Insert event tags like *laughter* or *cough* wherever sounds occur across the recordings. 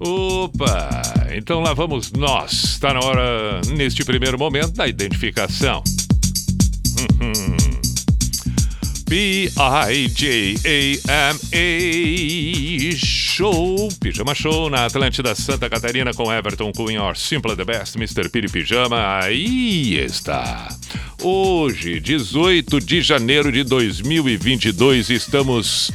Opa! Então lá vamos nós. Está na hora, neste primeiro momento, da identificação. P-I-J-A-M-A Show, Pijama Show na Atlântida Santa Catarina com Everton Cunha, Simple the Best, Mr. Piri Pijama. Aí está. Hoje, 18 de janeiro de 2022, estamos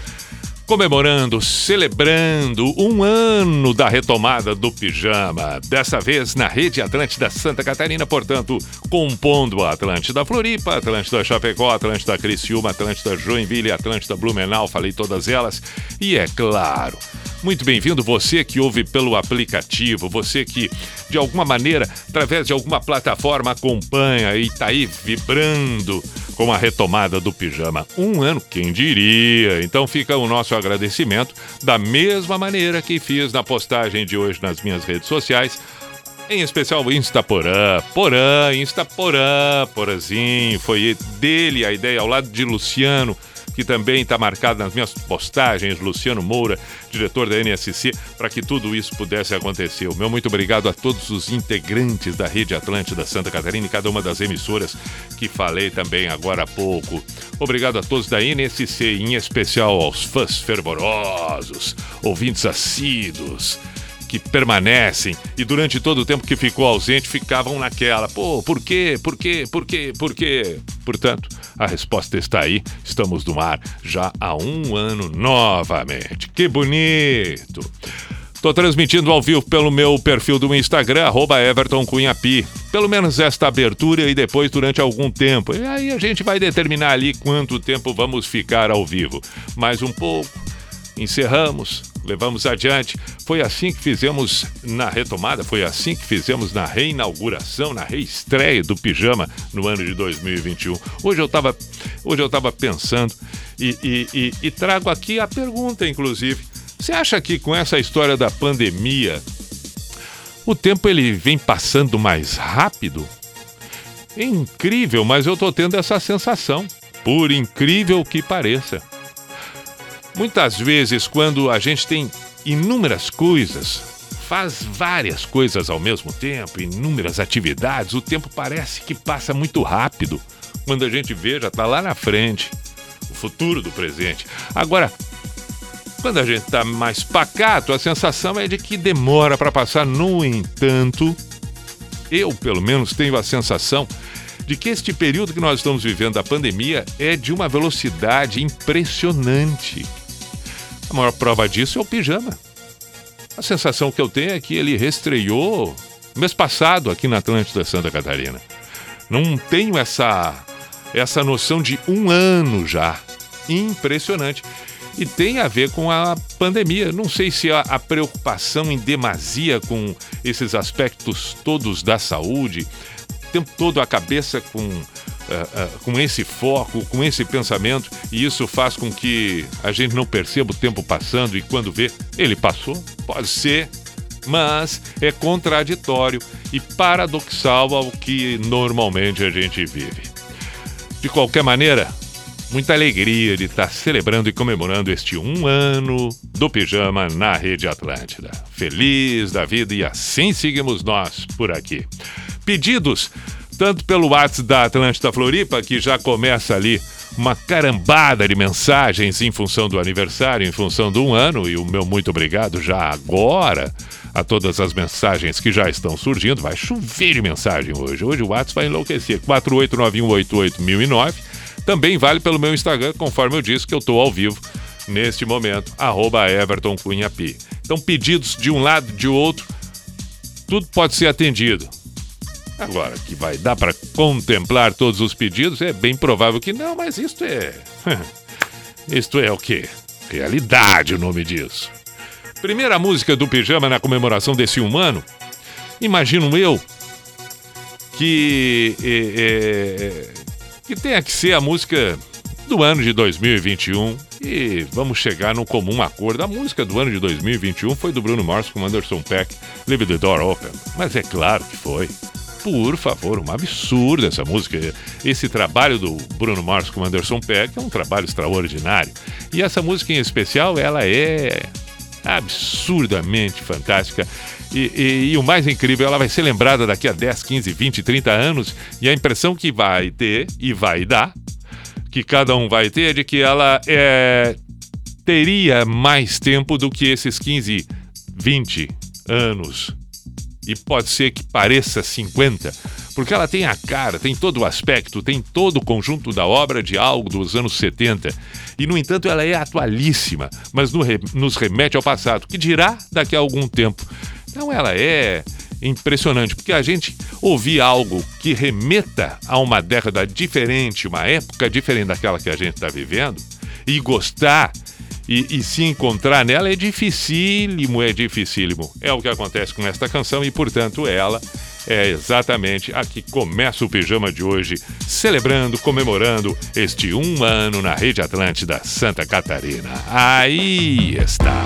comemorando, celebrando um ano da retomada do pijama. Dessa vez na Rede Atlântida Santa Catarina, portanto, compondo a Atlântida Floripa, Atlântida Chapecó, Atlântida Criciúma, Atlântida Joinville, Atlântida Blumenau, falei todas elas. E é claro, muito bem-vindo você que ouve pelo aplicativo, você que de alguma maneira, através de alguma plataforma acompanha e está aí vibrando com a retomada do pijama. Um ano, quem diria? Então fica o nosso agradecimento da mesma maneira que fiz na postagem de hoje nas minhas redes sociais. Em especial Instaporã, Porã, Instaporã, Porazinho, foi dele a ideia ao lado de Luciano, que também está marcado nas minhas postagens, Luciano Moura, diretor da NSC, para que tudo isso pudesse acontecer. O meu muito obrigado a todos os integrantes da Rede Atlântida Santa Catarina e cada uma das emissoras que falei também agora há pouco. Obrigado a todos da NSC, em especial aos fãs fervorosos, ouvintes assíduos que permanecem e durante todo o tempo que ficou ausente ficavam naquela. Pô, por quê? Por quê? Por quê? Por quê? Portanto, a resposta está aí. Estamos no ar já há um ano novamente. Que bonito! Tô transmitindo ao vivo pelo meu perfil do Instagram, arroba Everton Cunhapi. Pelo menos esta abertura e depois durante algum tempo. E aí a gente vai determinar ali quanto tempo vamos ficar ao vivo. Mais um pouco, encerramos, levamos adiante. Foi assim que fizemos na retomada, foi assim que fizemos na reinauguração, na reestreia do pijama no ano de 2021. Hoje eu estava hoje eu tava pensando e, e, e, e trago aqui a pergunta, inclusive. Você acha que com essa história da pandemia o tempo ele vem passando mais rápido? É incrível, mas eu tô tendo essa sensação. Por incrível que pareça. Muitas vezes, quando a gente tem inúmeras coisas, faz várias coisas ao mesmo tempo, inúmeras atividades, o tempo parece que passa muito rápido. Quando a gente vê, já está lá na frente, o futuro do presente. Agora, quando a gente está mais pacato, a sensação é de que demora para passar. No entanto, eu pelo menos tenho a sensação de que este período que nós estamos vivendo da pandemia é de uma velocidade impressionante. Maior prova disso é o pijama. A sensação que eu tenho é que ele restreou mês passado aqui na Atlântida Santa Catarina. Não tenho essa essa noção de um ano já. Impressionante. E tem a ver com a pandemia. Não sei se a, a preocupação em demasia com esses aspectos todos da saúde, o tempo todo a cabeça com Uh, com esse foco, com esse pensamento, e isso faz com que a gente não perceba o tempo passando e quando vê, ele passou. Pode ser, mas é contraditório e paradoxal ao que normalmente a gente vive. De qualquer maneira, muita alegria de estar celebrando e comemorando este um ano do pijama na Rede Atlântida. Feliz da vida e assim seguimos nós por aqui. Pedidos tanto pelo WhatsApp da Atlântida Floripa, que já começa ali uma carambada de mensagens em função do aniversário, em função do um ano, e o meu muito obrigado já agora a todas as mensagens que já estão surgindo. Vai chover de mensagem hoje. Hoje o WhatsApp vai enlouquecer. 489188009. Também vale pelo meu Instagram, conforme eu disse que eu estou ao vivo neste momento, arroba Everton Cunha. Então, pedidos de um lado, de outro, tudo pode ser atendido. Agora, que vai dar para contemplar todos os pedidos, é bem provável que não, mas isto é. *laughs* isto é o quê? Realidade o nome disso. Primeira música do Pijama na comemoração desse um ano. Imagino eu que, é, é, que tenha que ser a música do ano de 2021 e vamos chegar num comum acordo. A música do ano de 2021 foi do Bruno Mars com Anderson Peck, Leave the Door Open. Mas é claro que foi. Por favor, uma absurda essa música. Esse trabalho do Bruno Mars com Anderson Peck é um trabalho extraordinário. E essa música em especial, ela é absurdamente fantástica. E, e, e, o mais incrível, ela vai ser lembrada daqui a 10, 15, 20, 30 anos. E a impressão que vai ter e vai dar que cada um vai ter de que ela é, teria mais tempo do que esses 15, 20 anos. E pode ser que pareça 50, porque ela tem a cara, tem todo o aspecto, tem todo o conjunto da obra de algo dos anos 70. E, no entanto, ela é atualíssima, mas nos remete ao passado, que dirá daqui a algum tempo. Então, ela é impressionante, porque a gente ouvir algo que remeta a uma década diferente, uma época diferente daquela que a gente está vivendo, e gostar e, e, se encontrar nela é dificílimo, é dificílimo. É o que acontece com esta canção e, portanto, ela é exatamente a que começa o pijama de hoje, celebrando, comemorando este um ano na Rede Atlântida Santa Catarina. Aí está.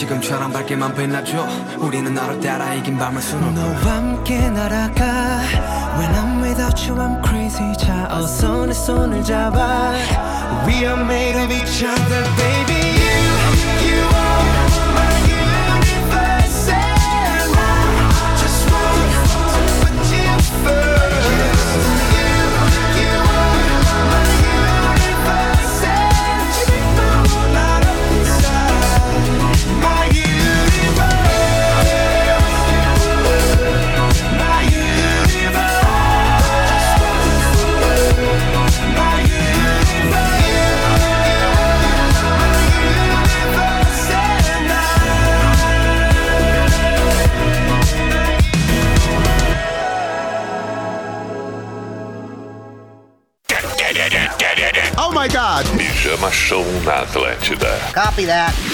지금처럼 밝게만 빛나줘 우리는 너를 따라 이긴 밤을 수놓고 Copy that.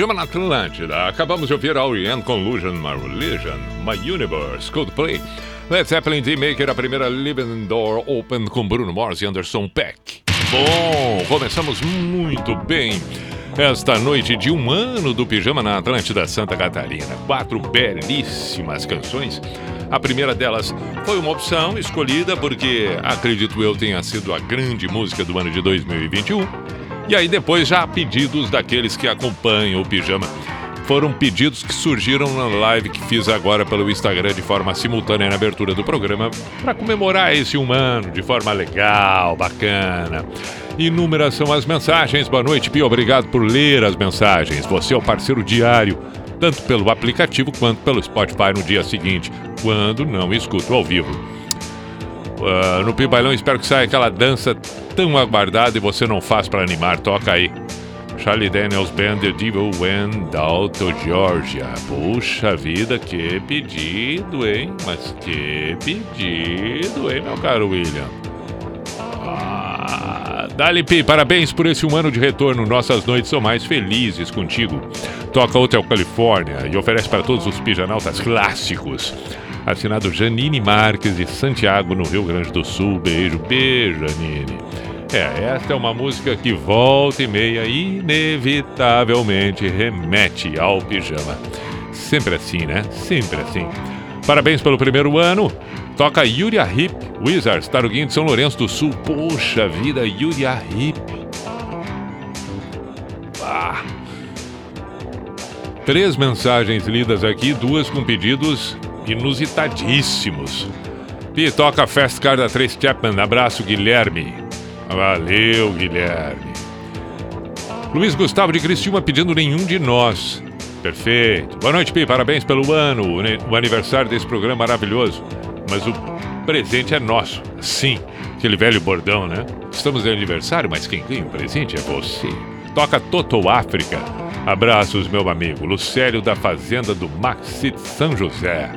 Pijama na Atlântida. Acabamos de ouvir All End Conlusion, My Religion, My Universe, Coldplay, Led Zeppelin, D-Maker, a primeira Living Door Open com Bruno Mars e Anderson Peck. Bom, começamos muito bem esta noite de um ano do Pijama na Atlântida Santa Catarina. Quatro belíssimas canções. A primeira delas foi uma opção escolhida porque, acredito eu, tenha sido a grande música do ano de 2021. E aí depois já pedidos daqueles que acompanham o pijama foram pedidos que surgiram na live que fiz agora pelo Instagram de forma simultânea na abertura do programa para comemorar esse humano de forma legal, bacana. Inúmeras são as mensagens. Boa noite, Pio. Obrigado por ler as mensagens. Você é o parceiro diário, tanto pelo aplicativo quanto pelo Spotify no dia seguinte, quando não escuto ao vivo. Uh, no Pio Bailão, espero que saia aquela dança tão aguardada e você não faz para animar. Toca aí. Charlie Daniels Band The Devil Went Out to Georgia. Puxa vida, que pedido, hein? Mas que pedido, hein, meu caro William? Ah, Dali P, parabéns por esse um ano de retorno. Nossas noites são mais felizes contigo. Toca Hotel Califórnia e oferece para todos os pijanautas clássicos. Assinado Janine Marques de Santiago, no Rio Grande do Sul. Beijo, beijo, Janine. É, esta é uma música que volta e meia inevitavelmente remete ao pijama. Sempre assim, né? Sempre assim. Parabéns pelo primeiro ano. Toca Yuria Hip, Wizards, Taruguinho de São Lourenço do Sul. Poxa vida, Yuria Hip. Ah. Três mensagens lidas aqui, duas com pedidos inusitadíssimos. Pi, toca Fast Car da Trace Chapman. Abraço, Guilherme. Valeu, Guilherme. Luiz Gustavo de Criciúma pedindo nenhum de nós. Perfeito. Boa noite, Pi. Parabéns pelo ano, o aniversário desse programa maravilhoso. Mas o presente é nosso. Sim, aquele velho bordão, né? Estamos de aniversário, mas quem ganha o presente é você. Toca Toto África. Abraços, meu amigo. Lucério da Fazenda do Maxi São José.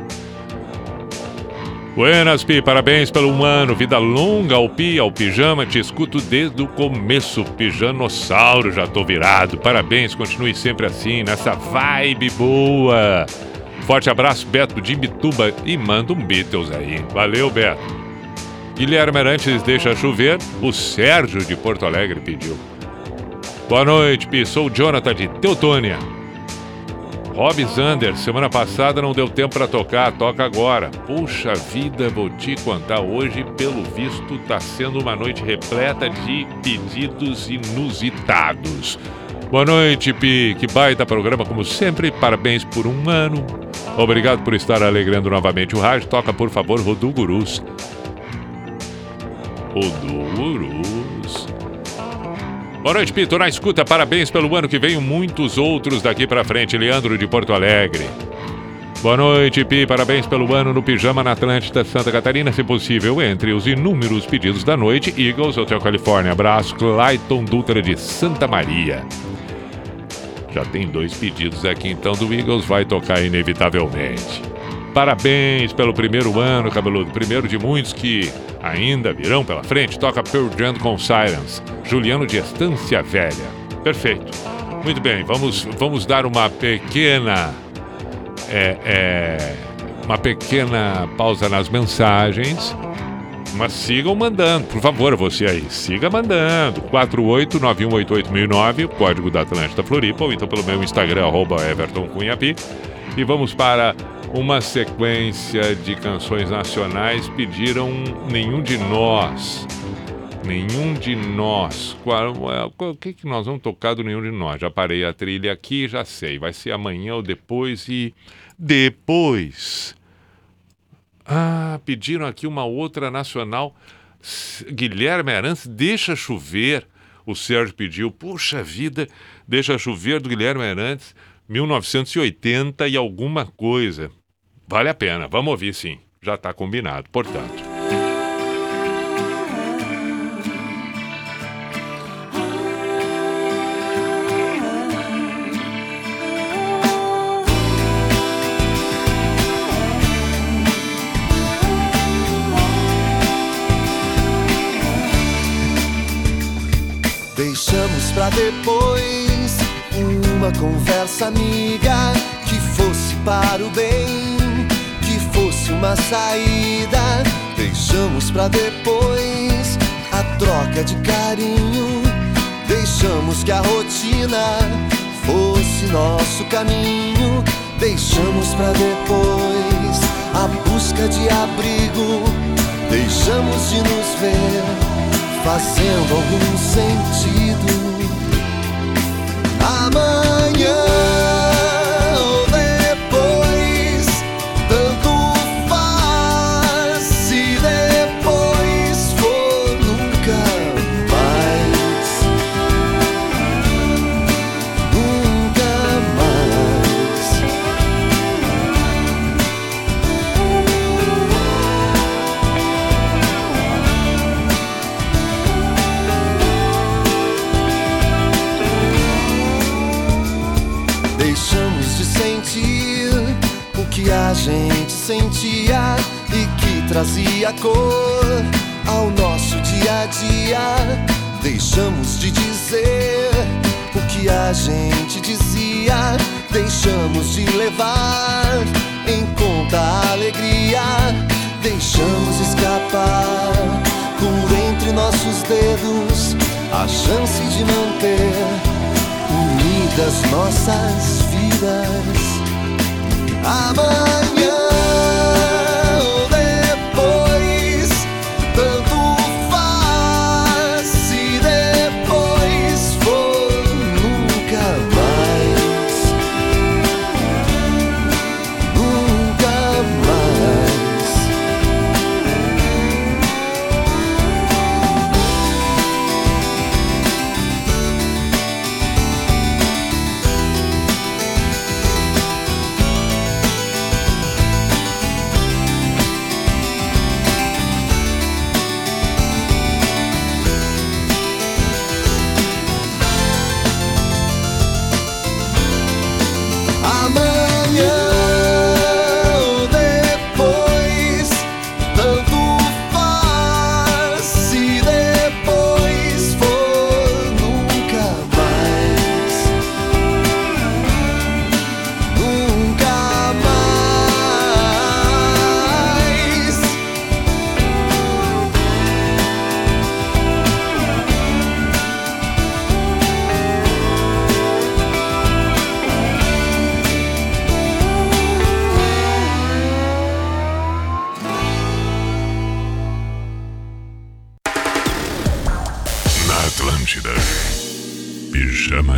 Buenas, Pi, parabéns pelo um ano. Vida longa ao Pi, ao Pijama. Te escuto desde o começo. Pijanossauro, já tô virado. Parabéns, continue sempre assim, nessa vibe boa. Forte abraço, Beto de Imbituba. E manda um Beatles aí. Valeu, Beto. Guilherme Arantes deixa chover. O Sérgio de Porto Alegre pediu. Boa noite, Pi. Sou o Jonathan de Teutônia. Rob Zander, semana passada não deu tempo para tocar, toca agora. Puxa vida, vou te contar. Hoje, pelo visto, tá sendo uma noite repleta de pedidos inusitados. Boa noite, Pi. Que baita programa, como sempre. Parabéns por um ano. Obrigado por estar alegrando novamente o rádio. Toca, por favor, Rodu Gurus. Gurus. Boa noite, Pito. Na escuta, parabéns pelo ano que vem muitos outros daqui para frente. Leandro de Porto Alegre. Boa noite, Pi. Parabéns pelo ano no Pijama na Atlântida, Santa Catarina, se possível. Entre os inúmeros pedidos da noite, Eagles, Hotel Califórnia. Abraço, Clayton Dutra de Santa Maria. Já tem dois pedidos aqui, então, do Eagles. Vai tocar inevitavelmente. Parabéns pelo primeiro ano, cabeludo. Primeiro de muitos que ainda virão pela frente. Toca Pearl Jam com Silence. Juliano de Estância Velha. Perfeito. Muito bem, vamos, vamos dar uma pequena. É, é, uma pequena pausa nas mensagens. Mas sigam mandando, por favor, você aí. Siga mandando. 489188009, código da Atlântida Floripa, ou então pelo meu Instagram, arroba Everton Cunhapi. E vamos para uma sequência de canções nacionais. Pediram Nenhum de Nós. Nenhum de nós. O que, que nós vamos tocar do nenhum de nós? Já parei a trilha aqui, já sei. Vai ser amanhã ou depois e. Depois. Ah, pediram aqui uma outra nacional. Guilherme Arantes, deixa chover. O Sérgio pediu, puxa vida, deixa chover do Guilherme Arantes, 1980 e alguma coisa. Vale a pena, vamos ouvir sim. Já está combinado, portanto. Deixamos pra depois uma conversa amiga que fosse para o bem, uma saída. Deixamos pra depois a troca de carinho. Deixamos que a rotina fosse nosso caminho. Deixamos pra depois a busca de abrigo. Deixamos de nos ver fazendo algum sentido. Amanhã trazia cor ao nosso dia a dia. Deixamos de dizer o que a gente dizia, deixamos de levar em conta a alegria, deixamos escapar por entre nossos dedos a chance de manter unidas nossas vidas. Amanhã.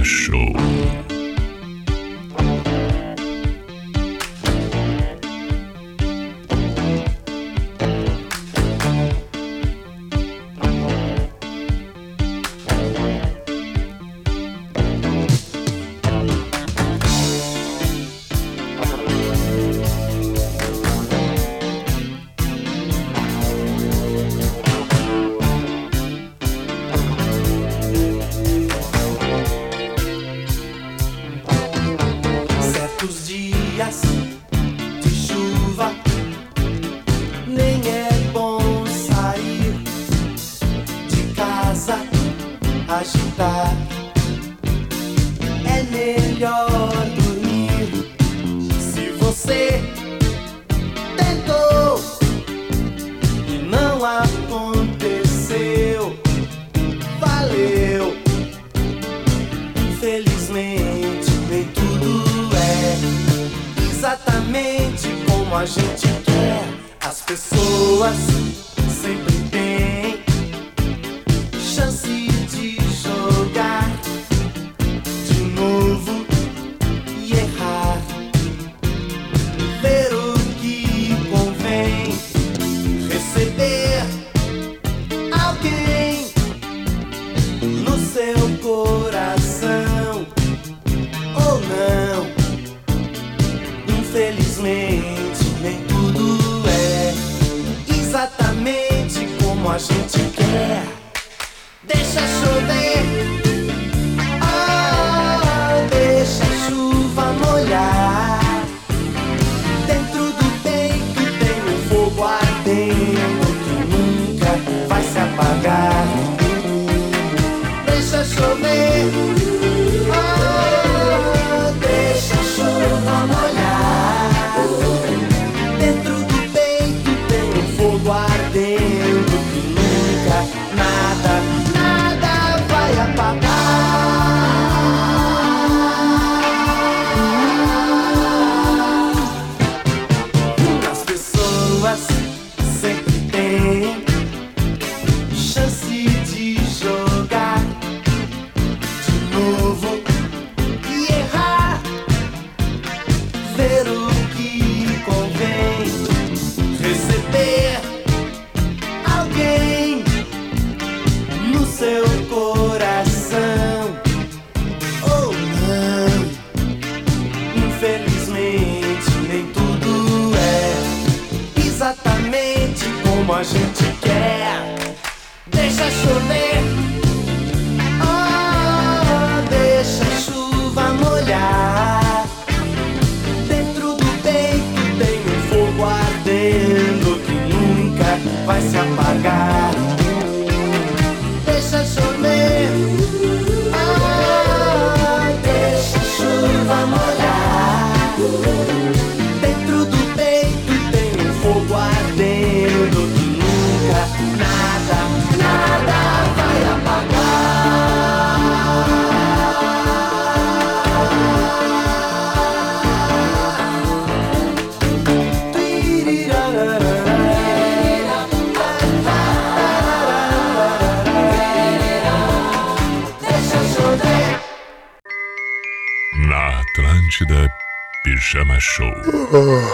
Como Show. *laughs*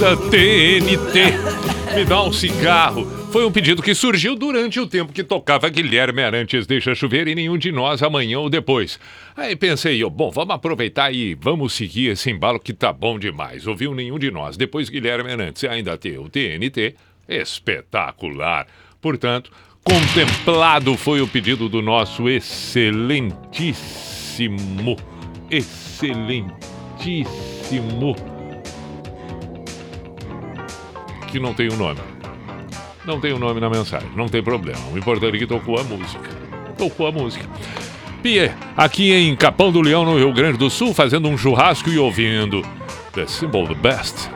Atlântida TNT. Me dá um cigarro. Foi um pedido que surgiu durante o tempo que tocava Guilherme Arantes Deixa Chover e nenhum de nós amanhã ou depois. Aí pensei eu, bom, vamos aproveitar e vamos seguir esse embalo que tá bom demais. Ouviu nenhum de nós. Depois Guilherme Arantes ainda tem o TNT. Espetacular. Portanto, contemplado foi o pedido do nosso excelentíssimo, excelentíssimo que não tem um nome. Não tem um nome na mensagem, não tem problema. O importante é que tocou a música. Tocou a música. Pia, aqui em Capão do Leão, no Rio Grande do Sul, fazendo um churrasco e ouvindo The Symbol the Best.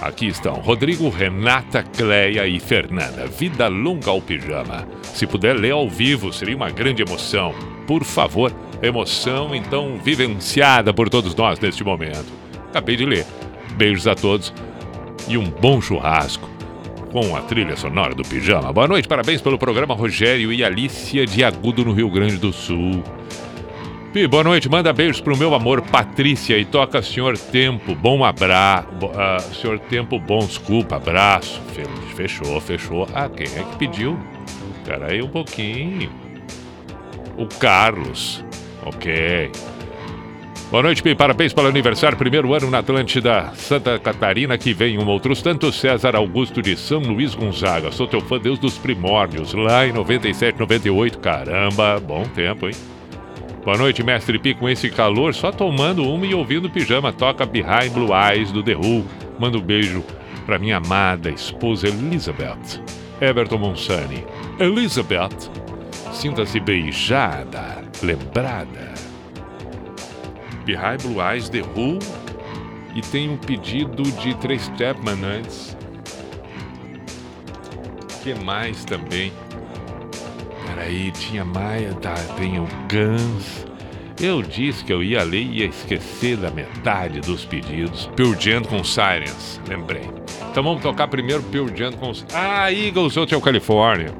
Aqui estão Rodrigo, Renata, Cleia e Fernanda. Vida longa ao pijama. Se puder ler ao vivo, seria uma grande emoção. Por favor, emoção então vivenciada por todos nós neste momento. Acabei de ler. Beijos a todos e um bom churrasco com a trilha sonora do Pijama. Boa noite, parabéns pelo programa Rogério e Alicia de Agudo no Rio Grande do Sul. Pi, boa noite. Manda beijos pro meu amor Patrícia e toca Senhor Tempo. Bom abraço. Uh, senhor Tempo bom, desculpa. Abraço. Fechou, fechou. Ah, quem é que pediu? Espera aí um pouquinho. O Carlos. Ok. Boa noite, Pi. Parabéns pelo aniversário. Primeiro ano na Atlântida Santa Catarina. Que vem um outros tanto. César Augusto de São Luís Gonzaga. Sou teu fã, Deus dos primórdios. Lá em 97, 98. Caramba, bom tempo, hein? Boa noite, mestre Pi, com esse calor, só tomando uma e ouvindo pijama. Toca Behind Blue Eyes do The Who. Manda um beijo pra minha amada esposa Elizabeth. Everton Monsani. Elizabeth, sinta-se beijada, lembrada. Behind Blue Eyes, The Who. E tem um pedido de Três Stepman antes. que mais também? Peraí, tinha Maia, tá, tem o Guns. Eu disse que eu ia ler e ia esquecer da metade dos pedidos. Jam com Sirens, lembrei. Então vamos tocar primeiro Jam com... Ah, Eagles Hotel California.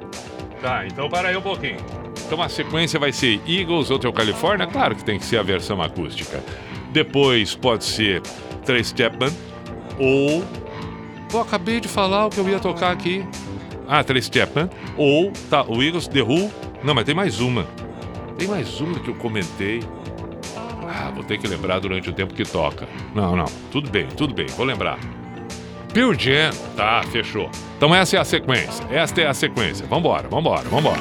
Tá, então para aí um pouquinho. Então a sequência vai ser Eagles Hotel California, claro que tem que ser a versão acústica. Depois pode ser Trey Stepman ou... Pô, acabei de falar o que eu ia tocar aqui. Ah, Três Chapman. Ou tá, o Eagles, The Who. Não, mas tem mais uma. Tem mais uma que eu comentei. Ah, vou ter que lembrar durante o tempo que toca. Não, não. Tudo bem, tudo bem. Vou lembrar. Pearl Jam. Tá, fechou. Então essa é a sequência. Esta é a sequência. Vambora, vambora, vambora.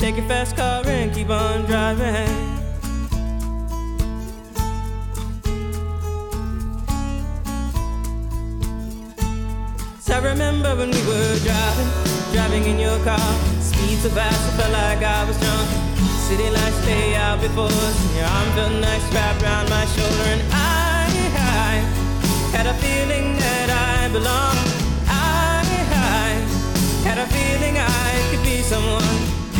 Take your fast car and keep on driving. So I remember when we were driving, driving in your car. Speed so fast, I felt like I was drunk. City lights lay out before us, and your arm felt nice wrapped around my shoulder. And I, I had a feeling that I belonged. I, I had a feeling I could be someone,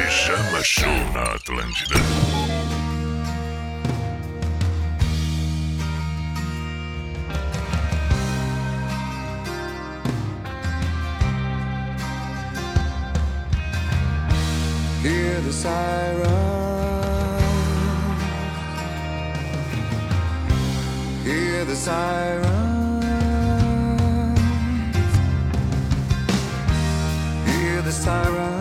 Pijama Show na Atlântida. Hear the siren. Hear the siren. Hear the sirens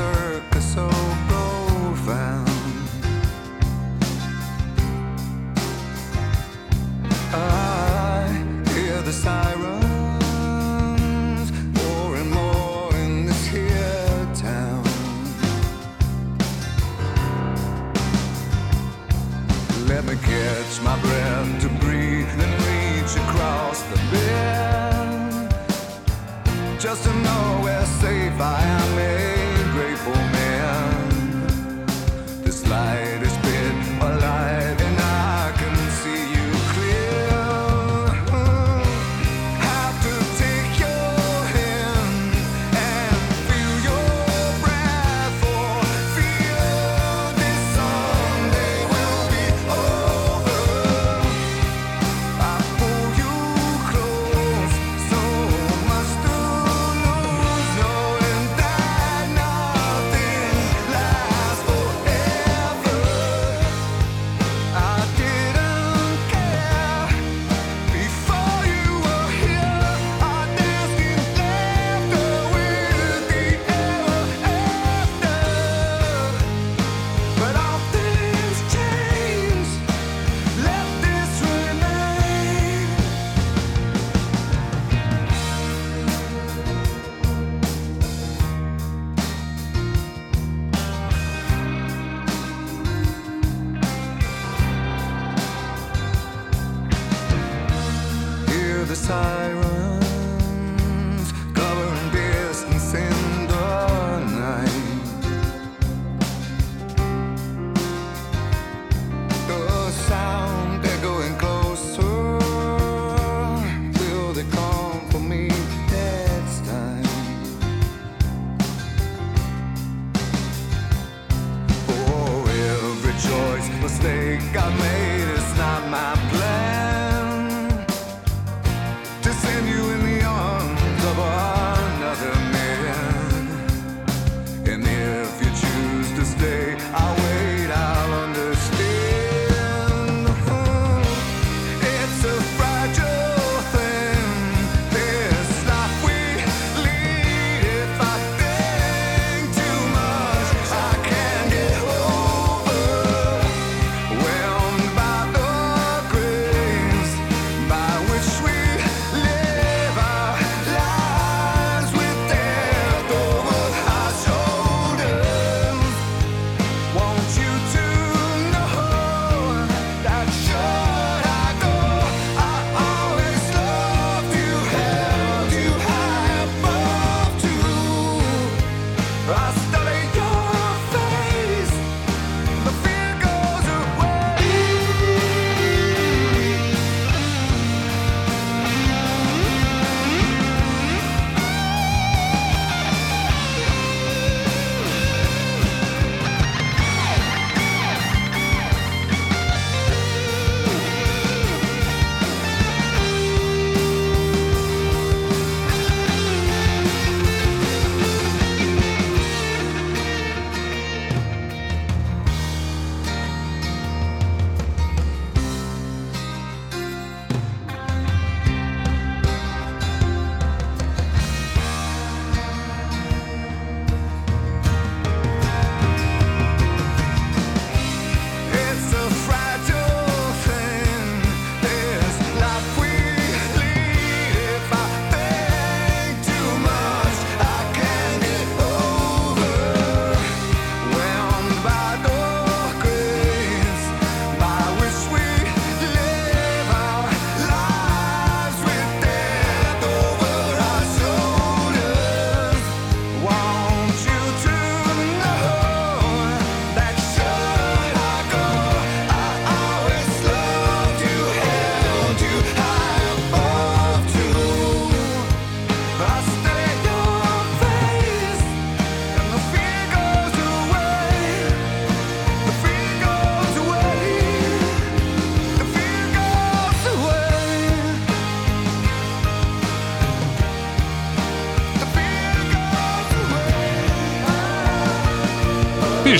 circus, so go fast.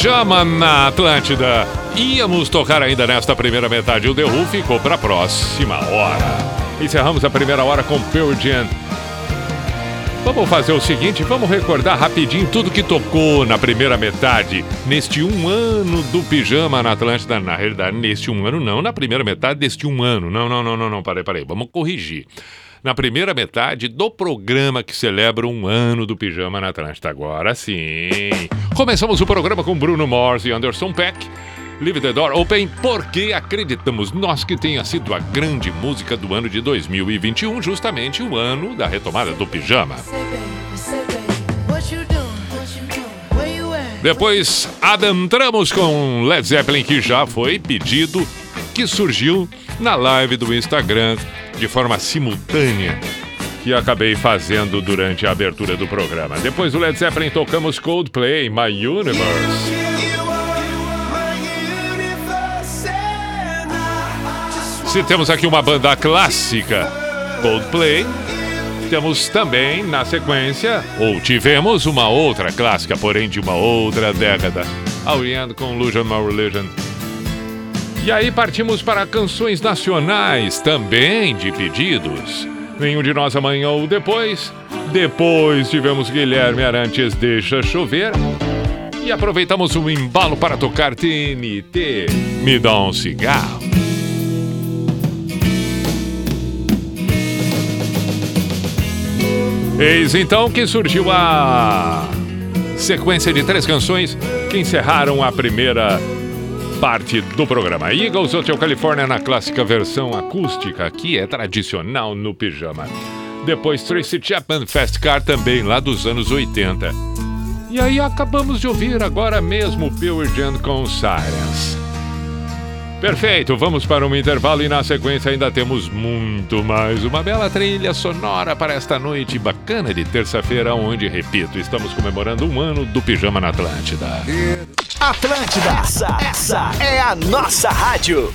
Pijama na Atlântida. Íamos tocar ainda nesta primeira metade. O The Who ficou para a próxima hora. Encerramos a primeira hora com Pearl Jam. Vamos fazer o seguinte, vamos recordar rapidinho tudo que tocou na primeira metade, neste um ano do Pijama na Atlântida. Na realidade, neste um ano não, na primeira metade deste um ano. Não, não, não, não, não, parei, parei, vamos corrigir. Na primeira metade do programa que celebra um ano do Pijama na Atlântida. Agora sim. Começamos o programa com Bruno Mars e Anderson Peck. Leave the Door Open, porque acreditamos nós que tenha sido a grande música do ano de 2021, justamente o ano da retomada do pijama. Depois adentramos com Led Zeppelin, que já foi pedido, que surgiu na live do Instagram de forma simultânea, que acabei fazendo durante a abertura do programa. Depois do Led Zeppelin tocamos Coldplay, My Universe. Se temos aqui uma banda clássica, Coldplay, temos também na sequência, ou tivemos uma outra clássica, porém de uma outra década, Ariane com Illusion My Religion. E aí partimos para canções nacionais, também de pedidos. Nenhum de nós amanhã ou depois. Depois tivemos Guilherme Arantes Deixa Chover. E aproveitamos o embalo para tocar TNT. Me dá um cigarro. Eis então que surgiu a sequência de três canções que encerraram a primeira parte do programa. Eagles Hotel California na clássica versão acústica, que é tradicional no pijama. Depois Tracy Chapman Fast Car também lá dos anos 80. E aí acabamos de ouvir agora mesmo Pure Jam com Sirens. Perfeito, vamos para um intervalo e na sequência ainda temos muito mais. Uma bela trilha sonora para esta noite bacana de terça-feira, onde, repito, estamos comemorando um ano do Pijama na Atlântida. It Atlântida, essa, essa é a nossa rádio.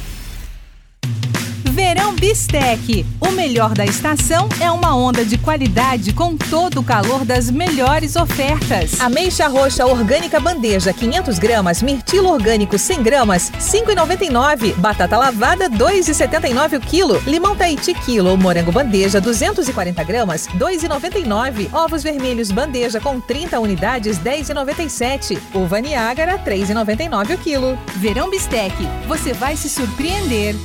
Verão Bistec. O melhor da estação é uma onda de qualidade com todo o calor das melhores ofertas. Ameixa roxa orgânica bandeja 500 gramas, mirtilo orgânico 100 gramas, 5,99. Batata lavada 2,79 o quilo. Limão Tahiti quilo morango bandeja 240 gramas, 2,99. Ovos vermelhos bandeja com 30 unidades 10,97. Uva Niágara 3,99 o quilo. Verão Bistec. Você vai se surpreender.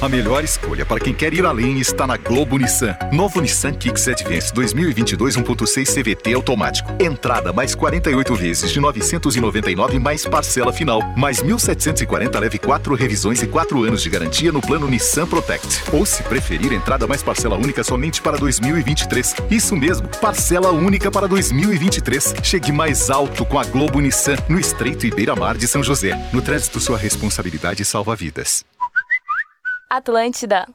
A melhor escolha para quem quer ir além está na Globo Nissan. Novo Nissan Kicks Advance 2022 1.6 CVT automático. Entrada mais 48 vezes de 999 mais parcela final. Mais 1.740 leve 4 revisões e 4 anos de garantia no plano Nissan Protect. Ou se preferir, entrada mais parcela única somente para 2023. Isso mesmo, parcela única para 2023. Chegue mais alto com a Globo Nissan no Estreito e Beira-Mar de São José. No trânsito, sua responsabilidade salva vidas. Atlântida.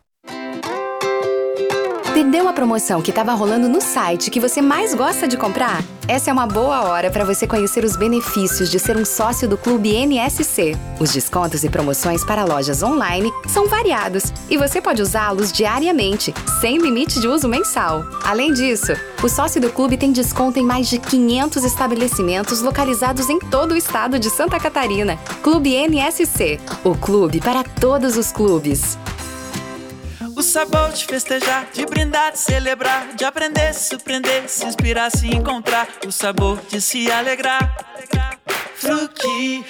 Perdeu a promoção que estava rolando no site que você mais gosta de comprar? Essa é uma boa hora para você conhecer os benefícios de ser um sócio do Clube NSC. Os descontos e promoções para lojas online são variados e você pode usá-los diariamente, sem limite de uso mensal. Além disso, o sócio do clube tem desconto em mais de 500 estabelecimentos localizados em todo o estado de Santa Catarina. Clube NSC, o clube para todos os clubes. Sabor de festejar, de brindar, de celebrar, de aprender, se surpreender, se inspirar, se encontrar. O sabor de se alegrar. Fruque,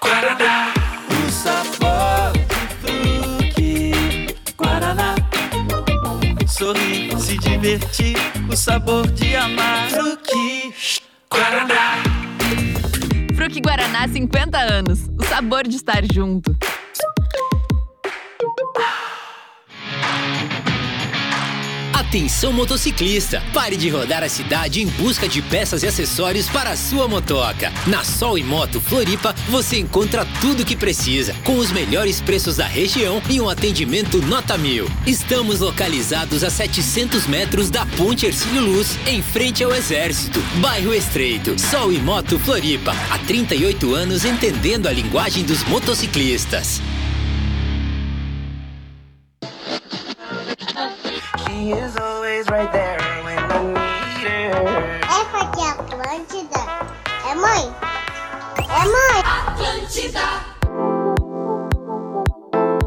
Guaraná. O sabor de fruque, Guaraná. Sorrir, se divertir, o sabor de amar. Fruque, Guaraná. Fruque Guaraná 50 anos. O sabor de estar junto. Atenção motociclista, pare de rodar a cidade em busca de peças e acessórios para a sua motoca. Na Sol e Moto Floripa, você encontra tudo o que precisa, com os melhores preços da região e um atendimento nota mil. Estamos localizados a 700 metros da Ponte Ercílio Luz, em frente ao Exército, bairro Estreito. Sol e Moto Floripa, há 38 anos entendendo a linguagem dos motociclistas. Essa aqui é a Atlântida. É mãe? É mãe? Atlântida.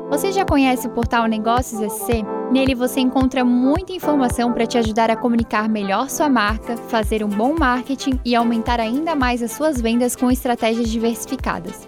Você já conhece o portal Negócios SC? Nele você encontra muita informação para te ajudar a comunicar melhor sua marca, fazer um bom marketing e aumentar ainda mais as suas vendas com estratégias diversificadas.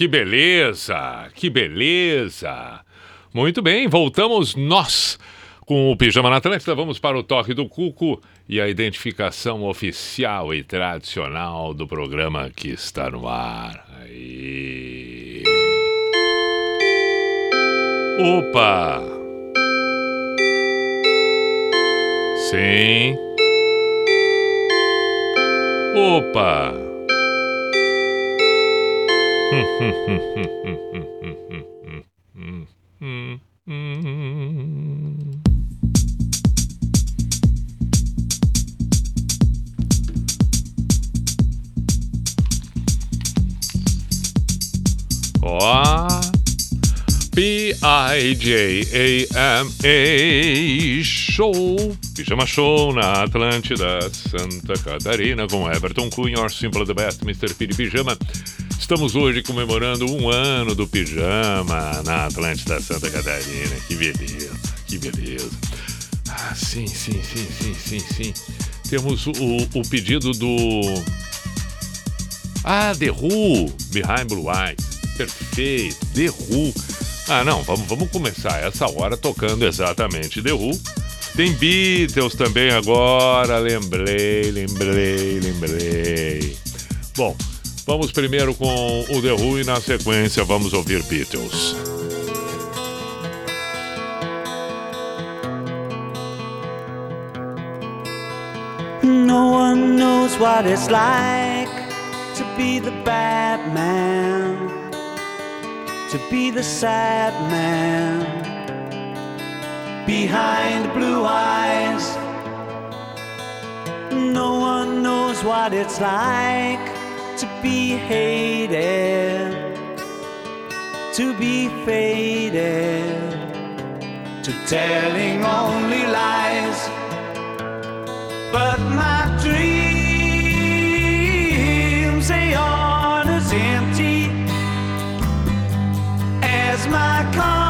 Que beleza! Que beleza! Muito bem, voltamos nós com o Pijama na Atlântida. Vamos para o toque do Cuco e a identificação oficial e tradicional do programa que está no ar. Aí. Opa! Sim. Opa! P-I-J-A-M-A Show, Pijama Show na Atlântida, Santa Catarina, com Everton Cunha, Simple the Best, Mr. Piri Pijama. Estamos hoje comemorando um ano do pijama na Atlântida Santa Catarina. Que beleza, que beleza. Ah, sim, sim, sim, sim, sim, sim. Temos o, o pedido do. Ah, The Who, Behind Blue Eyes. Perfeito, The Who. Ah, não, vamos, vamos começar essa hora tocando exatamente The Who. Tem Beatles também agora, lembrei, lembrei, lembrei. Bom, vamos primeiro com o The Who e na sequência vamos ouvir Beatles. No one knows what it's like to be the bad man, to be the sad man behind blue eyes. No one knows what it's like be hated, to be faded, to telling only lies. But my dreams, they aren't as empty as my conscience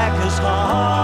Back as hard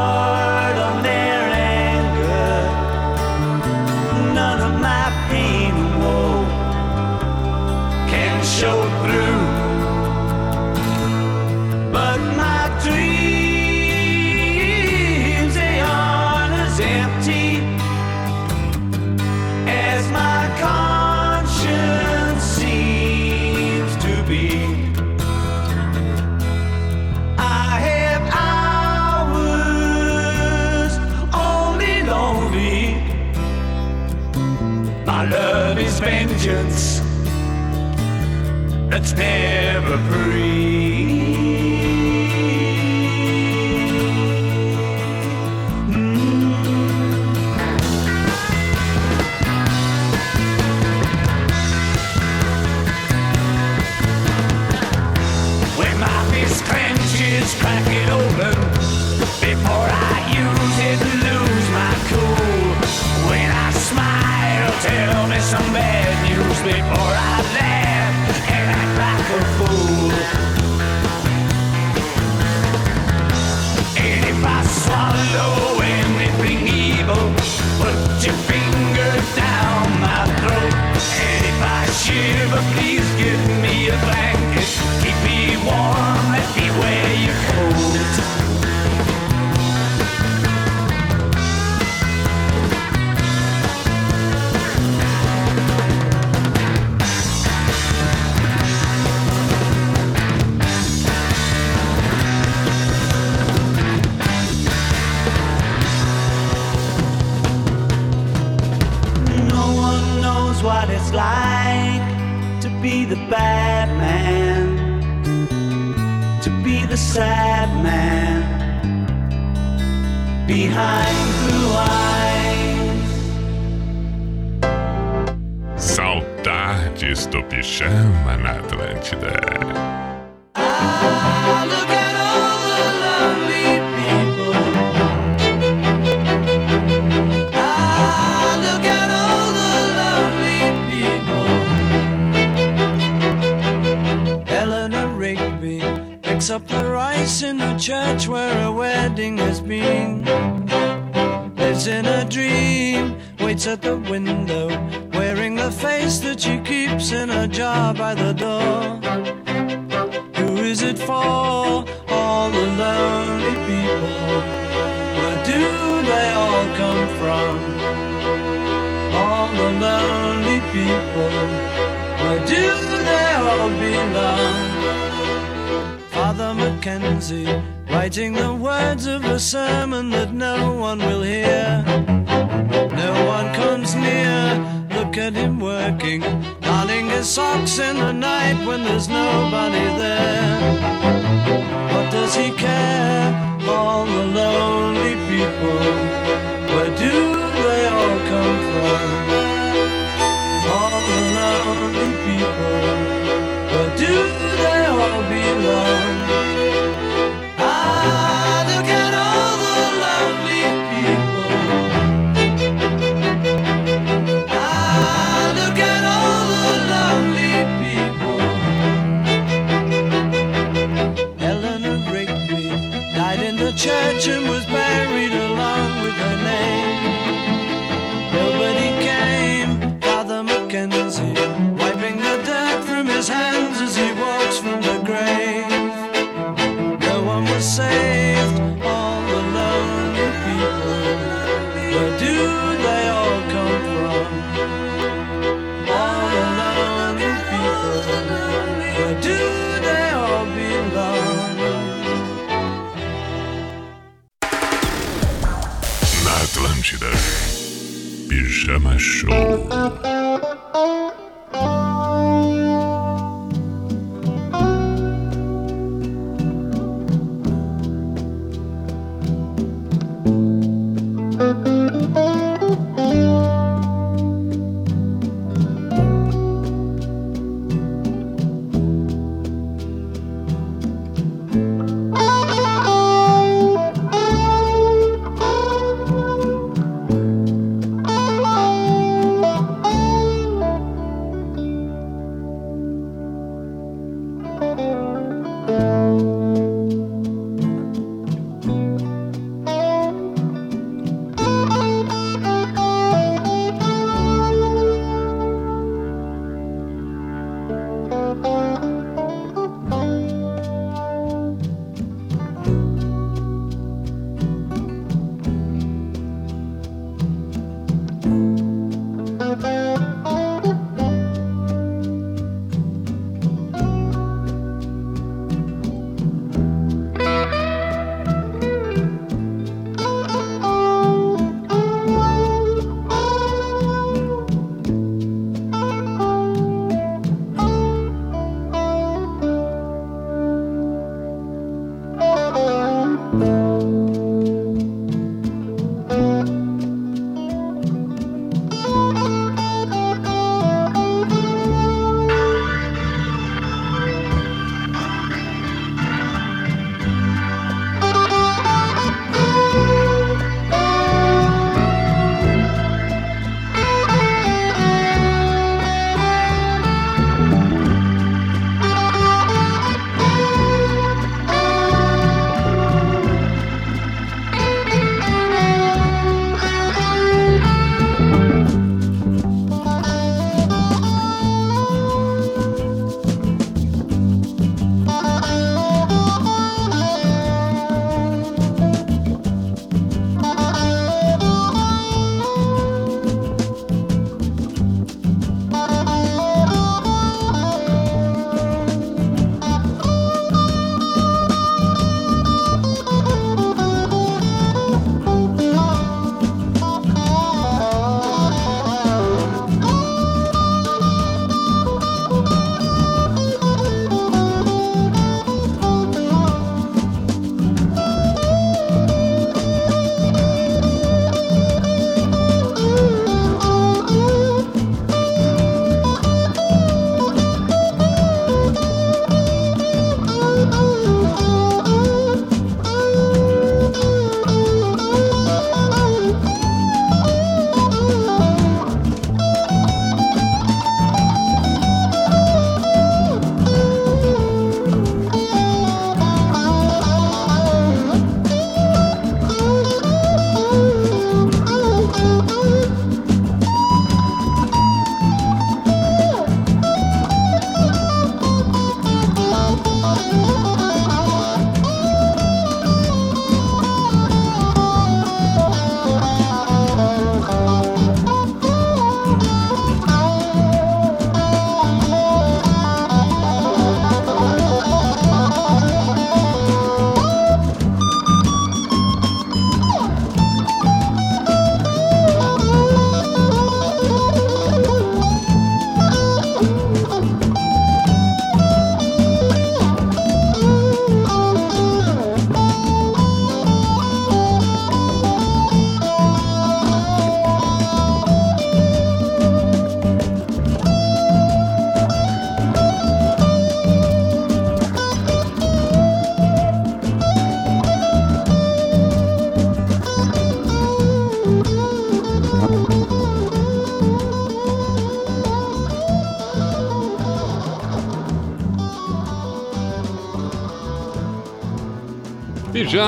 bad man, to be the sad man behind blue eyes. Saudades do pijama na Atlântida. some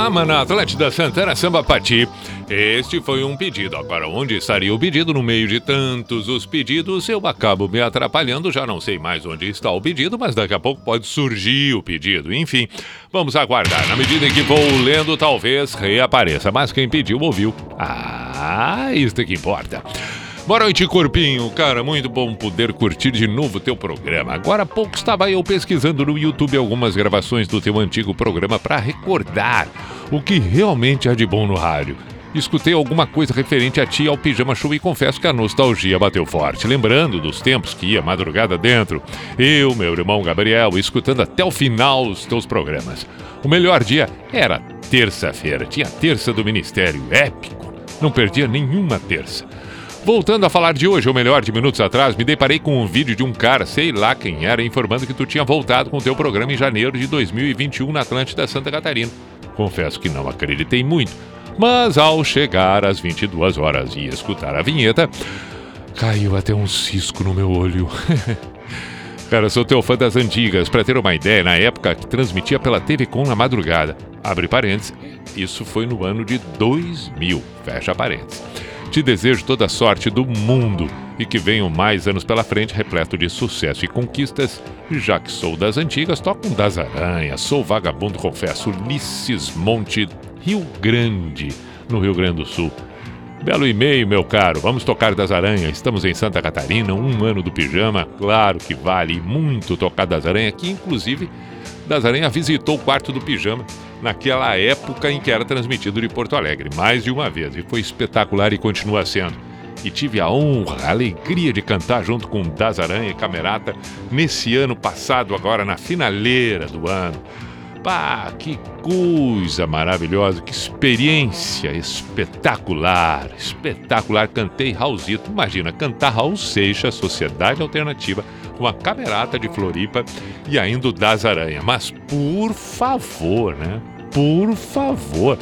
Pijama na Atlântida Santana Samba Pati. Este foi um pedido. Agora, onde estaria o pedido? No meio de tantos os pedidos, eu acabo me atrapalhando. Já não sei mais onde está o pedido, mas daqui a pouco pode surgir o pedido. Enfim, vamos aguardar. Na medida em que vou lendo, talvez reapareça. Mas quem pediu, ouviu. Ah, isso é que importa. Boa noite, Corpinho. Cara, muito bom poder curtir de novo teu programa. Agora há pouco estava eu pesquisando no YouTube algumas gravações do teu antigo programa para recordar o que realmente há de bom no rádio. Escutei alguma coisa referente a ti ao Pijama Show e confesso que a nostalgia bateu forte. Lembrando dos tempos que ia madrugada dentro, eu, meu irmão Gabriel, escutando até o final os teus programas. O melhor dia era terça-feira. Tinha terça do Ministério, épico. Não perdia nenhuma terça. Voltando a falar de hoje, ou melhor, de minutos atrás, me deparei com um vídeo de um cara, sei lá quem era, informando que tu tinha voltado com o teu programa em janeiro de 2021 na Atlântida Santa Catarina. Confesso que não acreditei muito, mas ao chegar às 22 horas e escutar a vinheta, caiu até um cisco no meu olho. *laughs* Cara, sou teu fã das antigas. Pra ter uma ideia, na época que transmitia pela TV Com na madrugada. Abre parênteses, isso foi no ano de 2000. Fecha parênteses. Te desejo toda a sorte do mundo e que venham mais anos pela frente repleto de sucesso e conquistas. Já que sou das antigas, toco um das aranhas. Sou vagabundo, confesso, Ulisses Monte, Rio Grande, no Rio Grande do Sul. Belo e-mail, meu caro. Vamos tocar das aranhas. Estamos em Santa Catarina, um ano do pijama. Claro que vale muito tocar das aranhas, que inclusive das aranhas visitou o quarto do pijama naquela época em que era transmitido de Porto Alegre, mais de uma vez, e foi espetacular e continua sendo. E tive a honra, a alegria de cantar junto com Das Aranha e Camerata nesse ano passado, agora na finaleira do ano. Pá, que coisa maravilhosa, que experiência espetacular, espetacular. Cantei Raulzito, imagina, cantar Raul Seixas, Sociedade Alternativa, com a Camerata de Floripa e ainda o Das Aranha. Mas por favor, né? Por favor.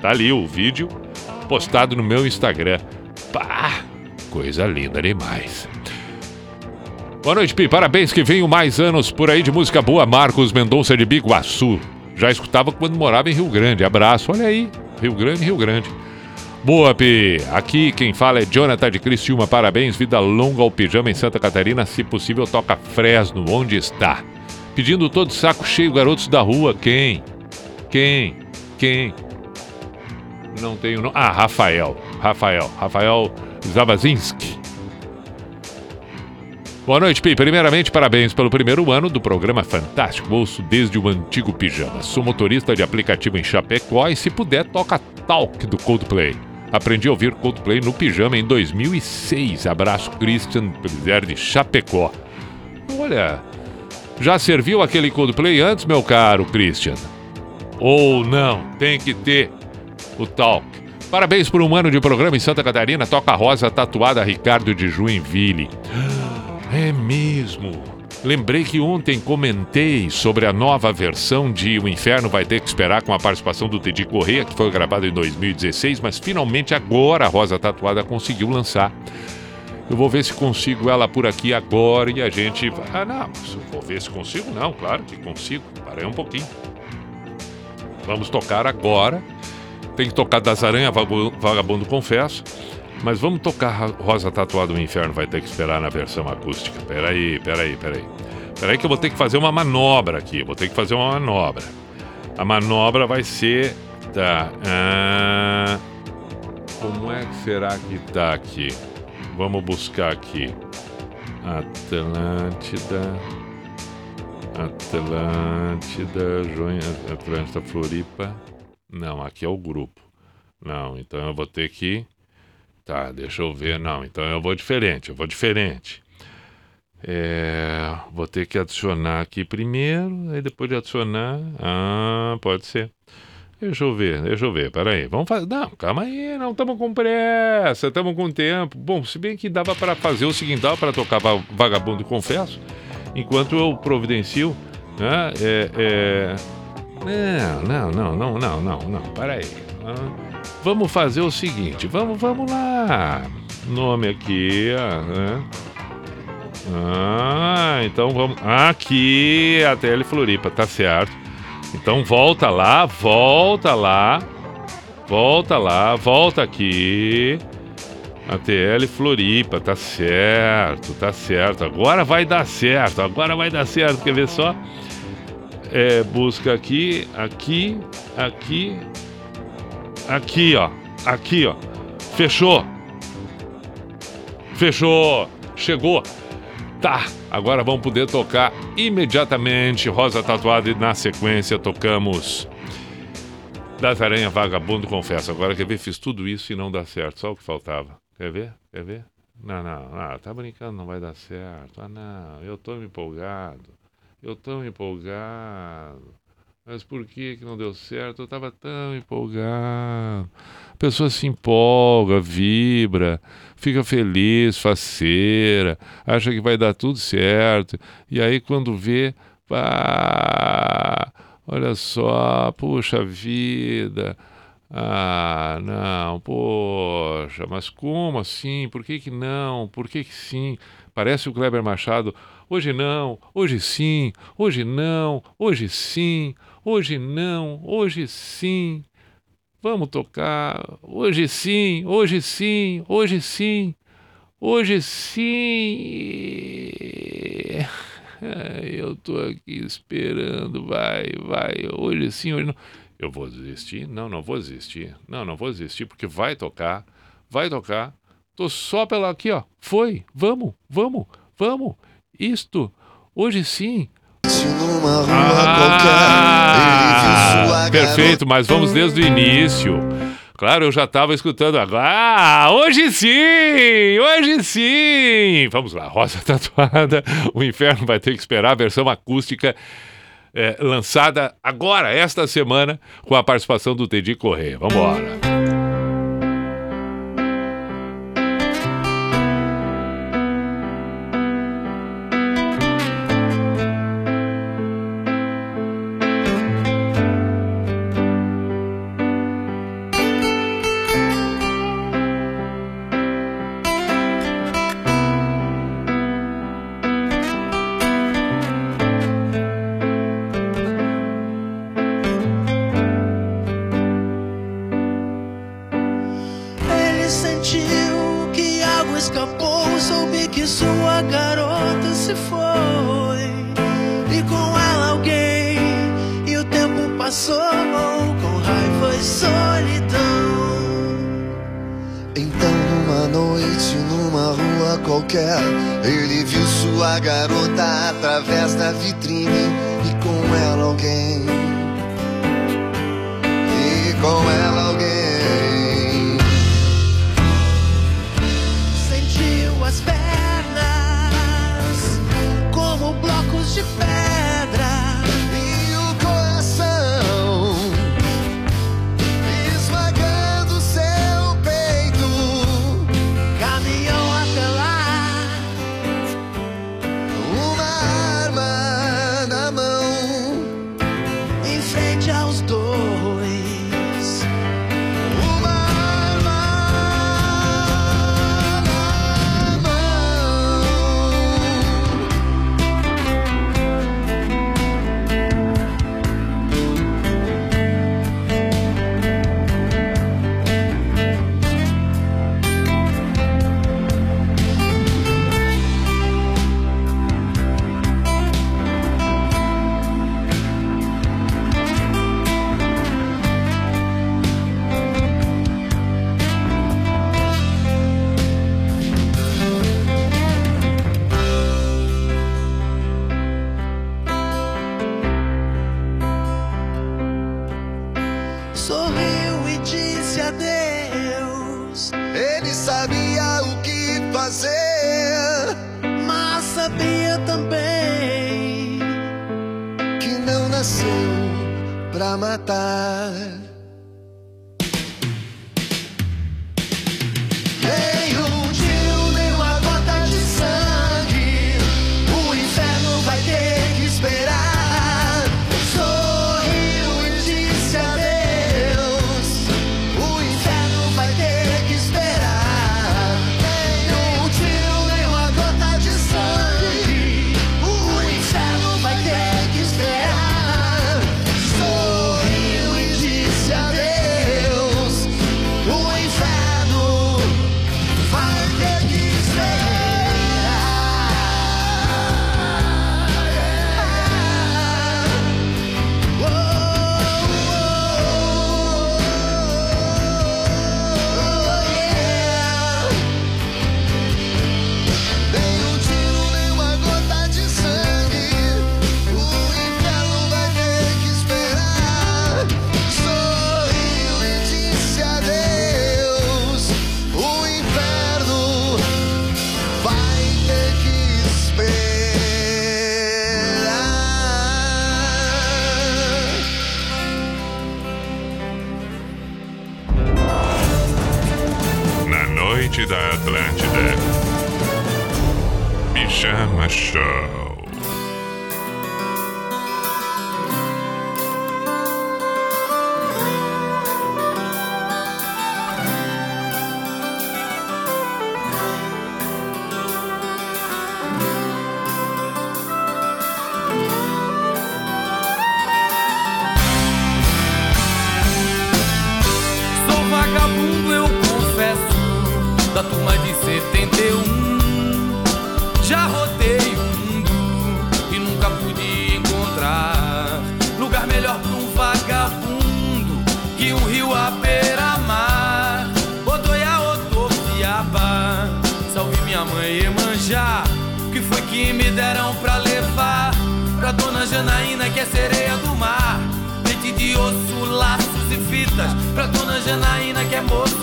Tá ali o vídeo postado no meu Instagram. Pá, coisa linda demais. Boa noite, Pi. Parabéns que venham mais anos por aí de música boa. Marcos Mendonça de Biguaçu. Já escutava quando morava em Rio Grande. Abraço, olha aí. Rio Grande, Rio Grande. Boa, Pi. Aqui quem fala é Jonathan de Criciúma. Parabéns, vida longa ao pijama em Santa Catarina. Se possível, toca Fresno, onde está. Pedindo todo saco cheio, garotos da rua. Quem? Quem? Quem? Não tenho nome. Ah, Rafael. Rafael. Rafael Zavazinski. Boa noite, Pi. Primeiramente, parabéns pelo primeiro ano do programa Fantástico. Ouço desde o antigo pijama. Sou motorista de aplicativo em Chapecó e, se puder, toca Talk do Coldplay. Aprendi a ouvir Coldplay no pijama em 2006. Abraço, Christian Prizer de Chapecó. Olha, já serviu aquele Coldplay antes, meu caro Christian? Ou não? Tem que ter o Talk. Parabéns por um ano de programa em Santa Catarina. Toca Rosa tatuada Ricardo de Joinville. É mesmo. Lembrei que ontem comentei sobre a nova versão de O Inferno Vai Ter Que Esperar com a participação do Teddy Corrêa, que foi gravado em 2016, mas finalmente agora a Rosa Tatuada conseguiu lançar. Eu vou ver se consigo ela por aqui agora e a gente. Ah, não, vou ver se consigo, não, claro que consigo. Parei um pouquinho. Vamos tocar agora. Tem que tocar das Aranha Vagabundo Confesso. Mas vamos tocar Rosa Tatuada do Inferno, vai ter que esperar na versão acústica. Peraí, peraí, peraí. Peraí que eu vou ter que fazer uma manobra aqui. Vou ter que fazer uma manobra. A manobra vai ser. Tá. Ah, como é que será que tá aqui? Vamos buscar aqui. Atlântida. Atlântida, Joinha, Atlântida Floripa. Não, aqui é o grupo. Não, então eu vou ter que. Tá, deixa eu ver. Não, então eu vou diferente, eu vou diferente. É, vou ter que adicionar aqui primeiro, aí depois de adicionar. Ah, pode ser. Deixa eu ver, deixa eu ver, peraí. Vamos fazer. Não, calma aí, não estamos com pressa, estamos com tempo. Bom, se bem que dava para fazer o seguinte, dava para tocar Vagabundo Confesso, enquanto eu providencio, né? É, é... Não, não, não, não, não, não, não, peraí. Ah, vamos fazer o seguinte, vamos, vamos lá. Nome aqui, né? Ah, então vamos. Aqui, a TL Floripa, tá certo. Então volta lá, volta lá, volta lá, volta aqui. ATL Floripa, tá certo, tá certo. Agora vai dar certo, agora vai dar certo. Quer ver só? É, busca aqui, aqui, aqui, aqui, ó. Aqui, ó. Fechou. Fechou. Chegou. Tá, agora vamos poder tocar imediatamente Rosa Tatuada e na sequência tocamos Das Aranha Vagabundo, confesso. Agora quer ver? Fiz tudo isso e não dá certo. Só o que faltava. Quer ver? Quer ver? Não, não, não, tá brincando, não vai dar certo. Ah, não, eu tô empolgado. Eu tô empolgado. Mas por que que não deu certo? Eu tava tão empolgado. A pessoa se empolga, vibra, fica feliz, faceira, acha que vai dar tudo certo. E aí quando vê, pá, olha só, puxa vida. Ah, não, poxa, mas como assim? Por que que não? Por que que sim? Parece o Kleber Machado. Hoje não, hoje sim, hoje não, hoje sim, hoje não, hoje sim. Vamos tocar. Hoje sim, hoje sim, hoje sim, hoje sim. Eu tô aqui esperando, vai, vai, hoje sim, hoje não. Eu vou desistir? Não, não vou desistir. Não, não vou desistir porque vai tocar, vai tocar. Tô só pela aqui, ó. Foi, vamos, vamos, vamos. Isto, hoje sim. Ah, perfeito, mas vamos desde o início. Claro, eu já estava escutando agora. Ah, hoje sim! Hoje sim! Vamos lá, Rosa *laughs* Tatuada. O inferno vai ter que esperar a versão acústica é, lançada agora, esta semana, com a participação do Teddy Correia. Vamos embora. Ele sabia o que fazer, mas sabia também que não nasceu pra matar.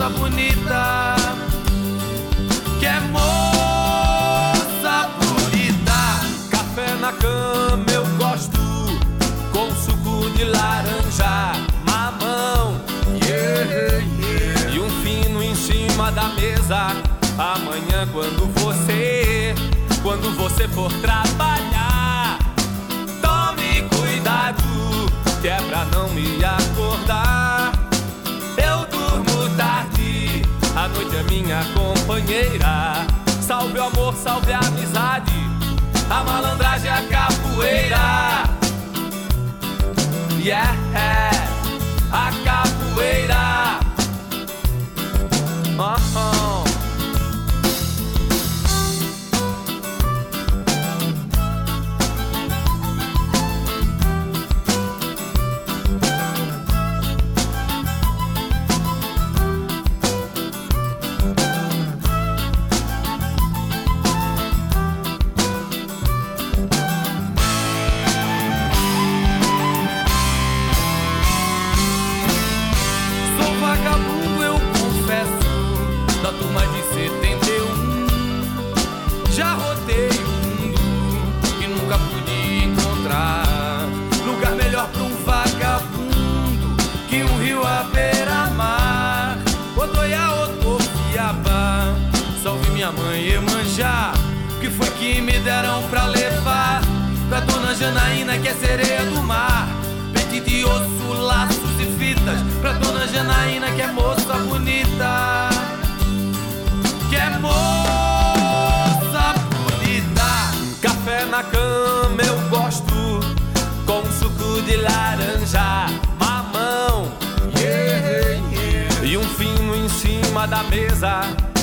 Moça bonita Que é moça bonita Café na cama eu gosto Com suco de laranja Mamão yeah, yeah. E um fino em cima da mesa Amanhã quando você Quando você for trabalhar Tome cuidado que é pra não me acordar. Noite é minha companheira. Salve o amor, salve a amizade, a malandragem, a capoeira. Yeah, a capoeira. Oh, oh.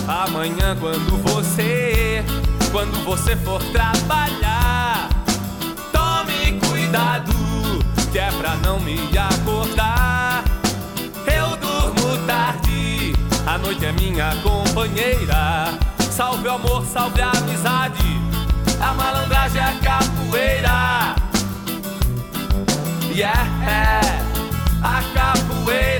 Amanhã quando você Quando você for trabalhar Tome cuidado que é pra não me acordar. Eu durmo tarde, a noite é minha companheira. Salve o amor, salve a amizade, a malandragem, a capoeira. Yeah, a capoeira.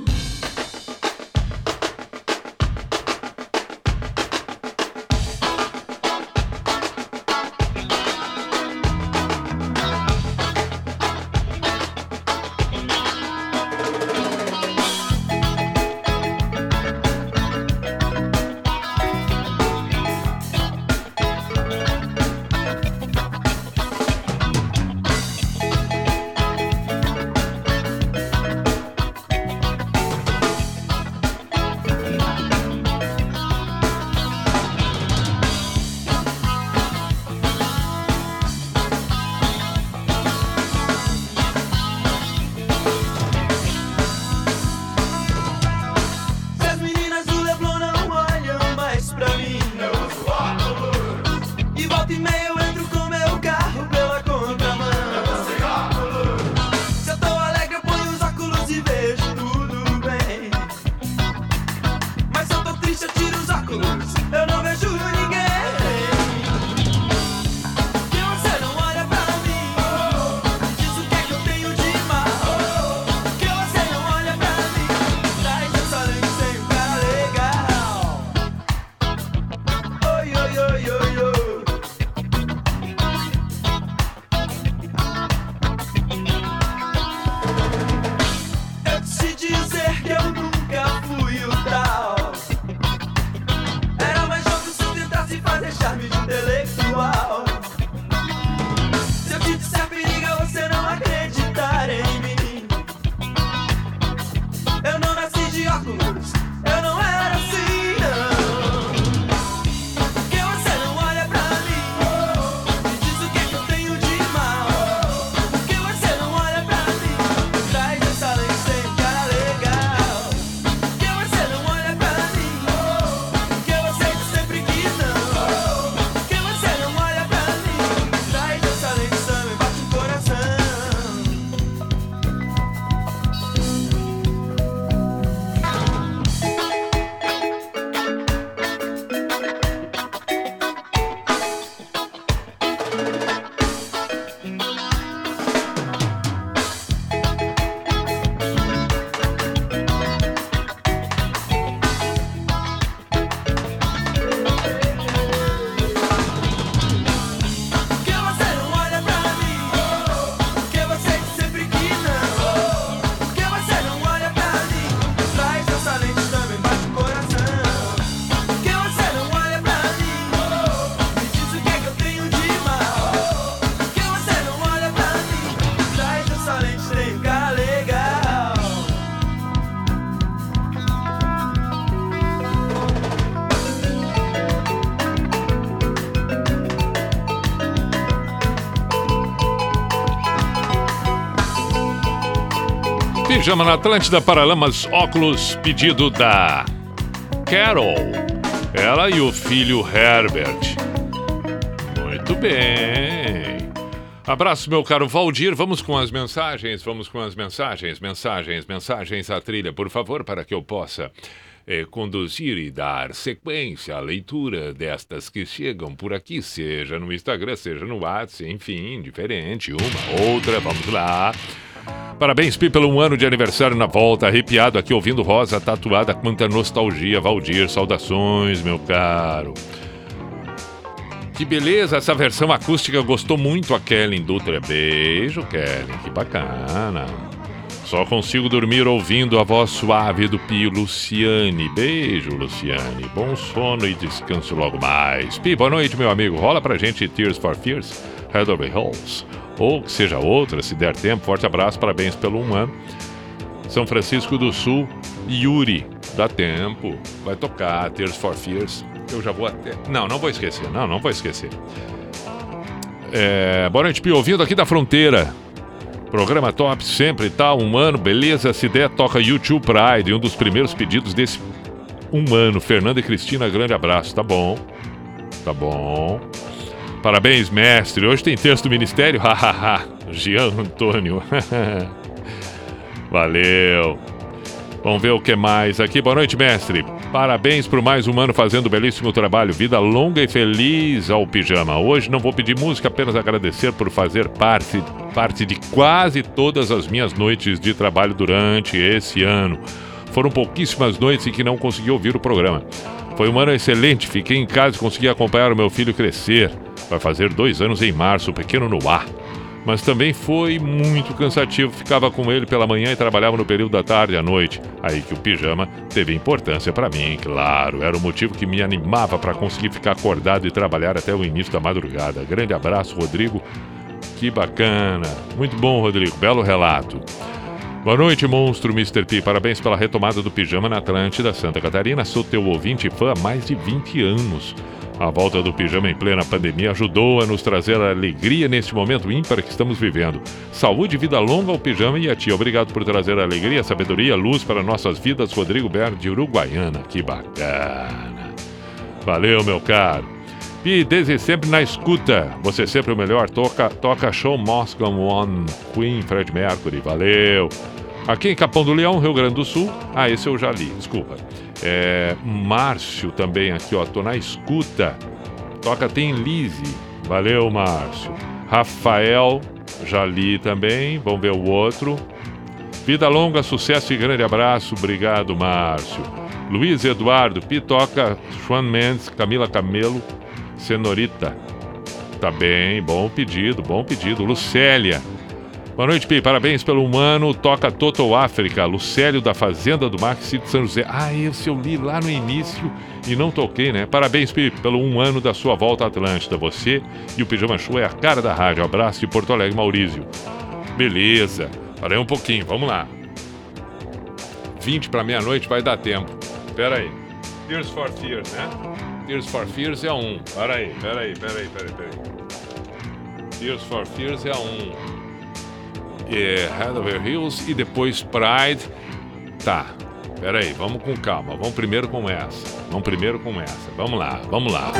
Pijama na Atlântida Paralamas Óculos, pedido da Carol. Ela e o filho Herbert. Muito bem. Abraço, meu caro Valdir. Vamos com as mensagens, vamos com as mensagens, mensagens, mensagens à trilha, por favor, para que eu possa eh, conduzir e dar sequência à leitura destas que chegam por aqui, seja no Instagram, seja no WhatsApp, enfim, diferente, uma, outra. Vamos lá. Parabéns, Pi, pelo um ano de aniversário na volta. Arrepiado aqui ouvindo Rosa tatuada. Quanta nostalgia, Valdir. Saudações, meu caro. Que beleza, essa versão acústica gostou muito a Kellen Dutra. Beijo, Kellen, que bacana. Só consigo dormir ouvindo a voz suave do Pi Luciane. Beijo, Luciane. Bom sono e descanso logo mais. Pi, boa noite, meu amigo. Rola pra gente Tears for Fears, Head Over Halls. Ou seja outra, se der tempo. Forte abraço, parabéns pelo um ano. São Francisco do Sul, Yuri. Dá tempo. Vai tocar Tears for Fears. Eu já vou até. Não, não vou esquecer. Não, não vou esquecer. É, boa noite, Pi. Ouvindo aqui da fronteira. Programa top sempre, tá? Um ano, beleza? Se der, toca YouTube Pride. Um dos primeiros pedidos desse um ano. Fernanda e Cristina, grande abraço. Tá bom. Tá bom. Parabéns, mestre. Hoje tem texto do Ministério? *laughs* Hahaha. Jean Antônio. *laughs* Valeu. Vamos ver o que mais aqui. Boa noite, mestre. Parabéns por mais um ano fazendo um belíssimo trabalho. Vida longa e feliz ao pijama. Hoje não vou pedir música, apenas agradecer por fazer parte, parte de quase todas as minhas noites de trabalho durante esse ano. Foram pouquíssimas noites em que não consegui ouvir o programa. Foi um ano excelente, fiquei em casa e consegui acompanhar o meu filho crescer. Vai fazer dois anos em março, pequeno no ar. Mas também foi muito cansativo, ficava com ele pela manhã e trabalhava no período da tarde e à noite. Aí que o pijama teve importância para mim, claro. Era o motivo que me animava para conseguir ficar acordado e trabalhar até o início da madrugada. Grande abraço, Rodrigo. Que bacana. Muito bom, Rodrigo. Belo relato. Boa noite, monstro Mr. P. Parabéns pela retomada do Pijama na Atlântida, Santa Catarina. Sou teu ouvinte e fã há mais de 20 anos. A volta do Pijama em plena pandemia ajudou a nos trazer alegria neste momento ímpar que estamos vivendo. Saúde e vida longa ao Pijama e a ti. Obrigado por trazer alegria, sabedoria, luz para nossas vidas. Rodrigo Ber de Uruguaiana. Que bacana. Valeu, meu caro. Pi, desde sempre na escuta. Você sempre o melhor. Toca, toca show Moscow One, Queen, Fred Mercury. Valeu. Aqui em Capão do Leão, Rio Grande do Sul. Ah, esse eu já li, desculpa. É, Márcio também aqui, ó. Tô na escuta. Toca tem Lise. Valeu, Márcio. Rafael, já li também. Vamos ver o outro. Vida longa, sucesso e grande abraço. Obrigado, Márcio. Luiz Eduardo, Pitoca, Juan Mendes, Camila Camelo, Senorita. Tá bem, bom pedido, bom pedido. Lucélia. Boa noite, Pi. Parabéns pelo humano. Toca Total África. Lucélio da Fazenda do Maxi de São José. Ah, esse eu li lá no início e não toquei, né? Parabéns, Pi, pelo um ano da sua volta à Atlântida. Você e o Pijama Show é a cara da rádio. Abraço de Porto Alegre, Maurício. Beleza. Parei um pouquinho, vamos lá. 20 para meia-noite vai dar tempo. Pera aí. Tears for Fears, né? Tears for Fears é. Pera aí, pera aí, pera aí, pera aí, pera aí. Tears for Fears é um. É Head Over Hills e depois Pride. Tá. Pera aí, vamos com calma. Vamos primeiro com essa. Vamos primeiro com essa. Vamos lá, vamos lá.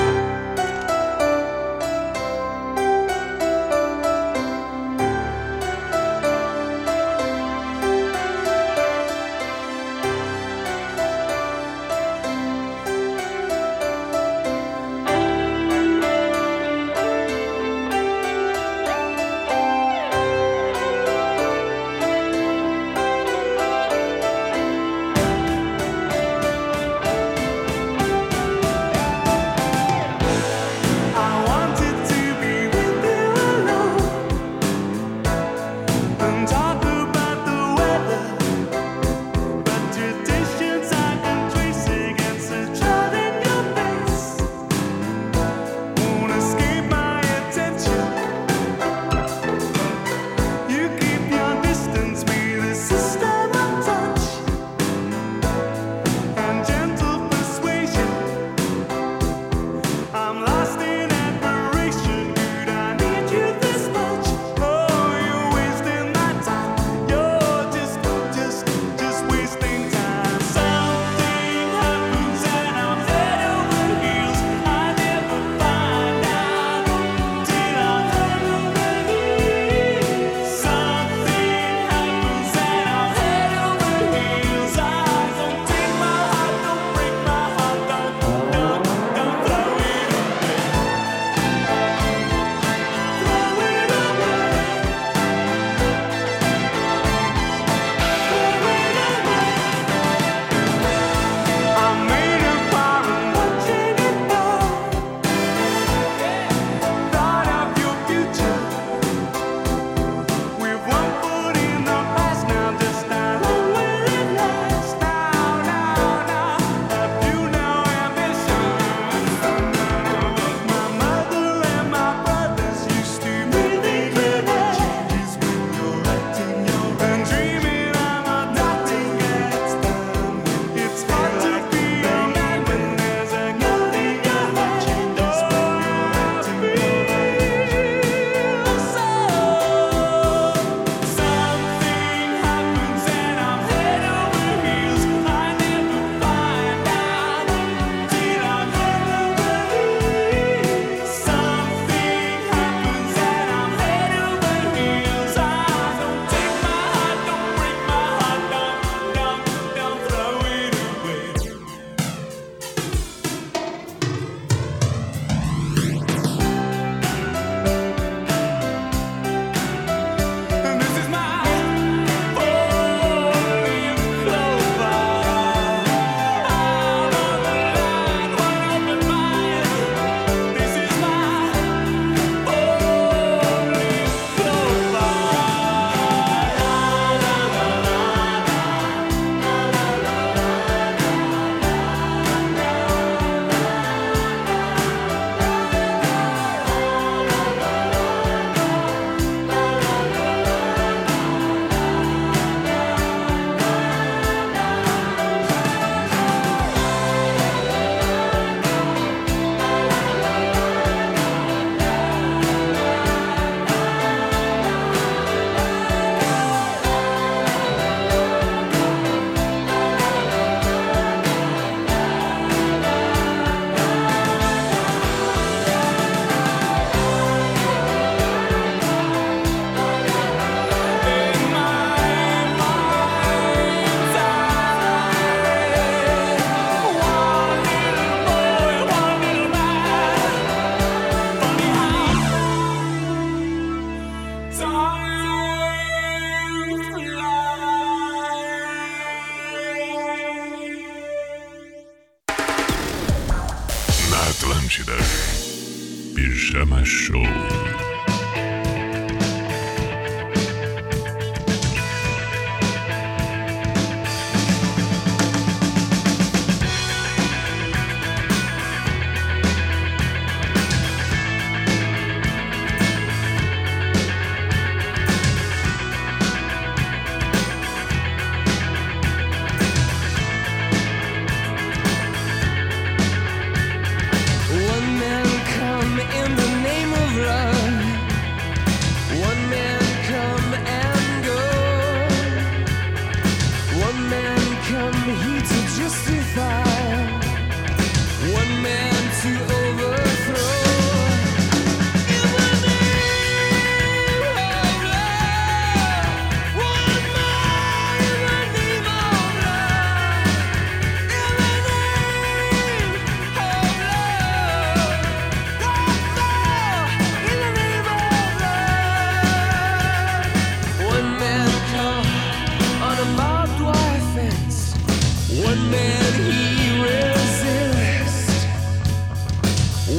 Man he resists.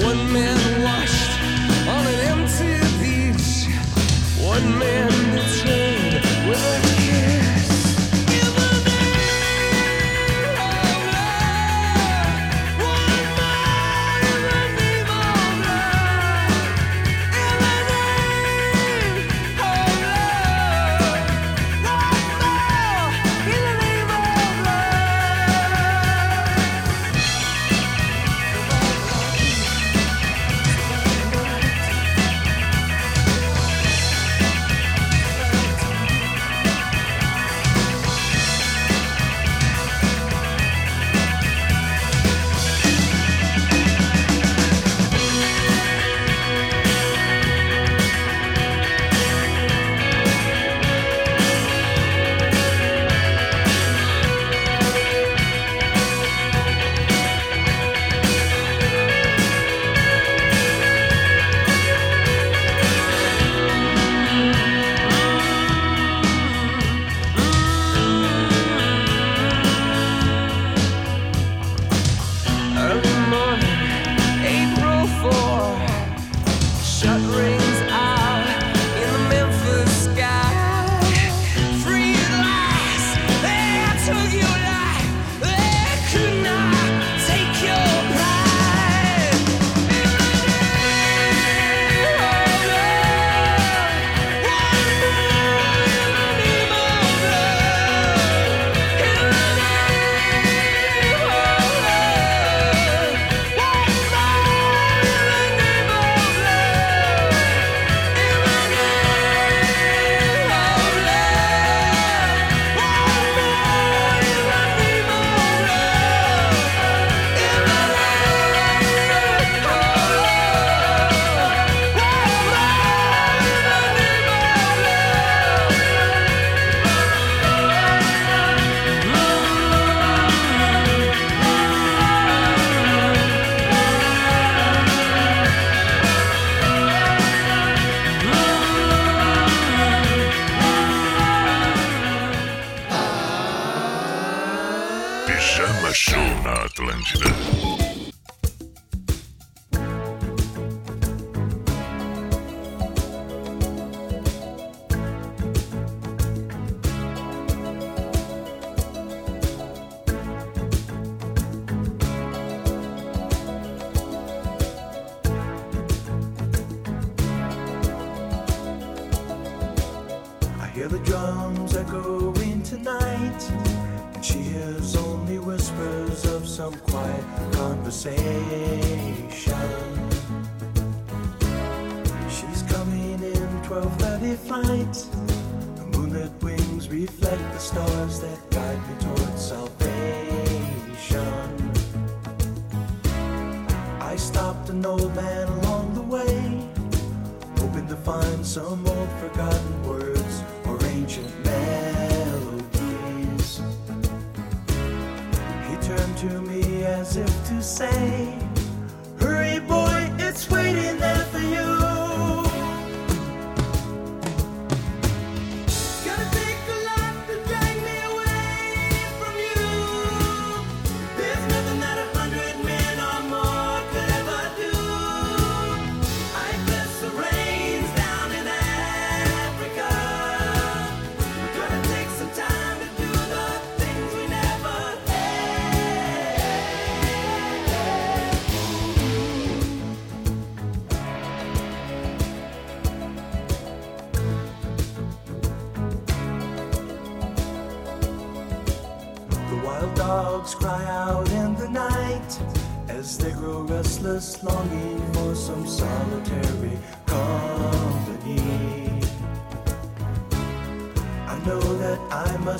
One man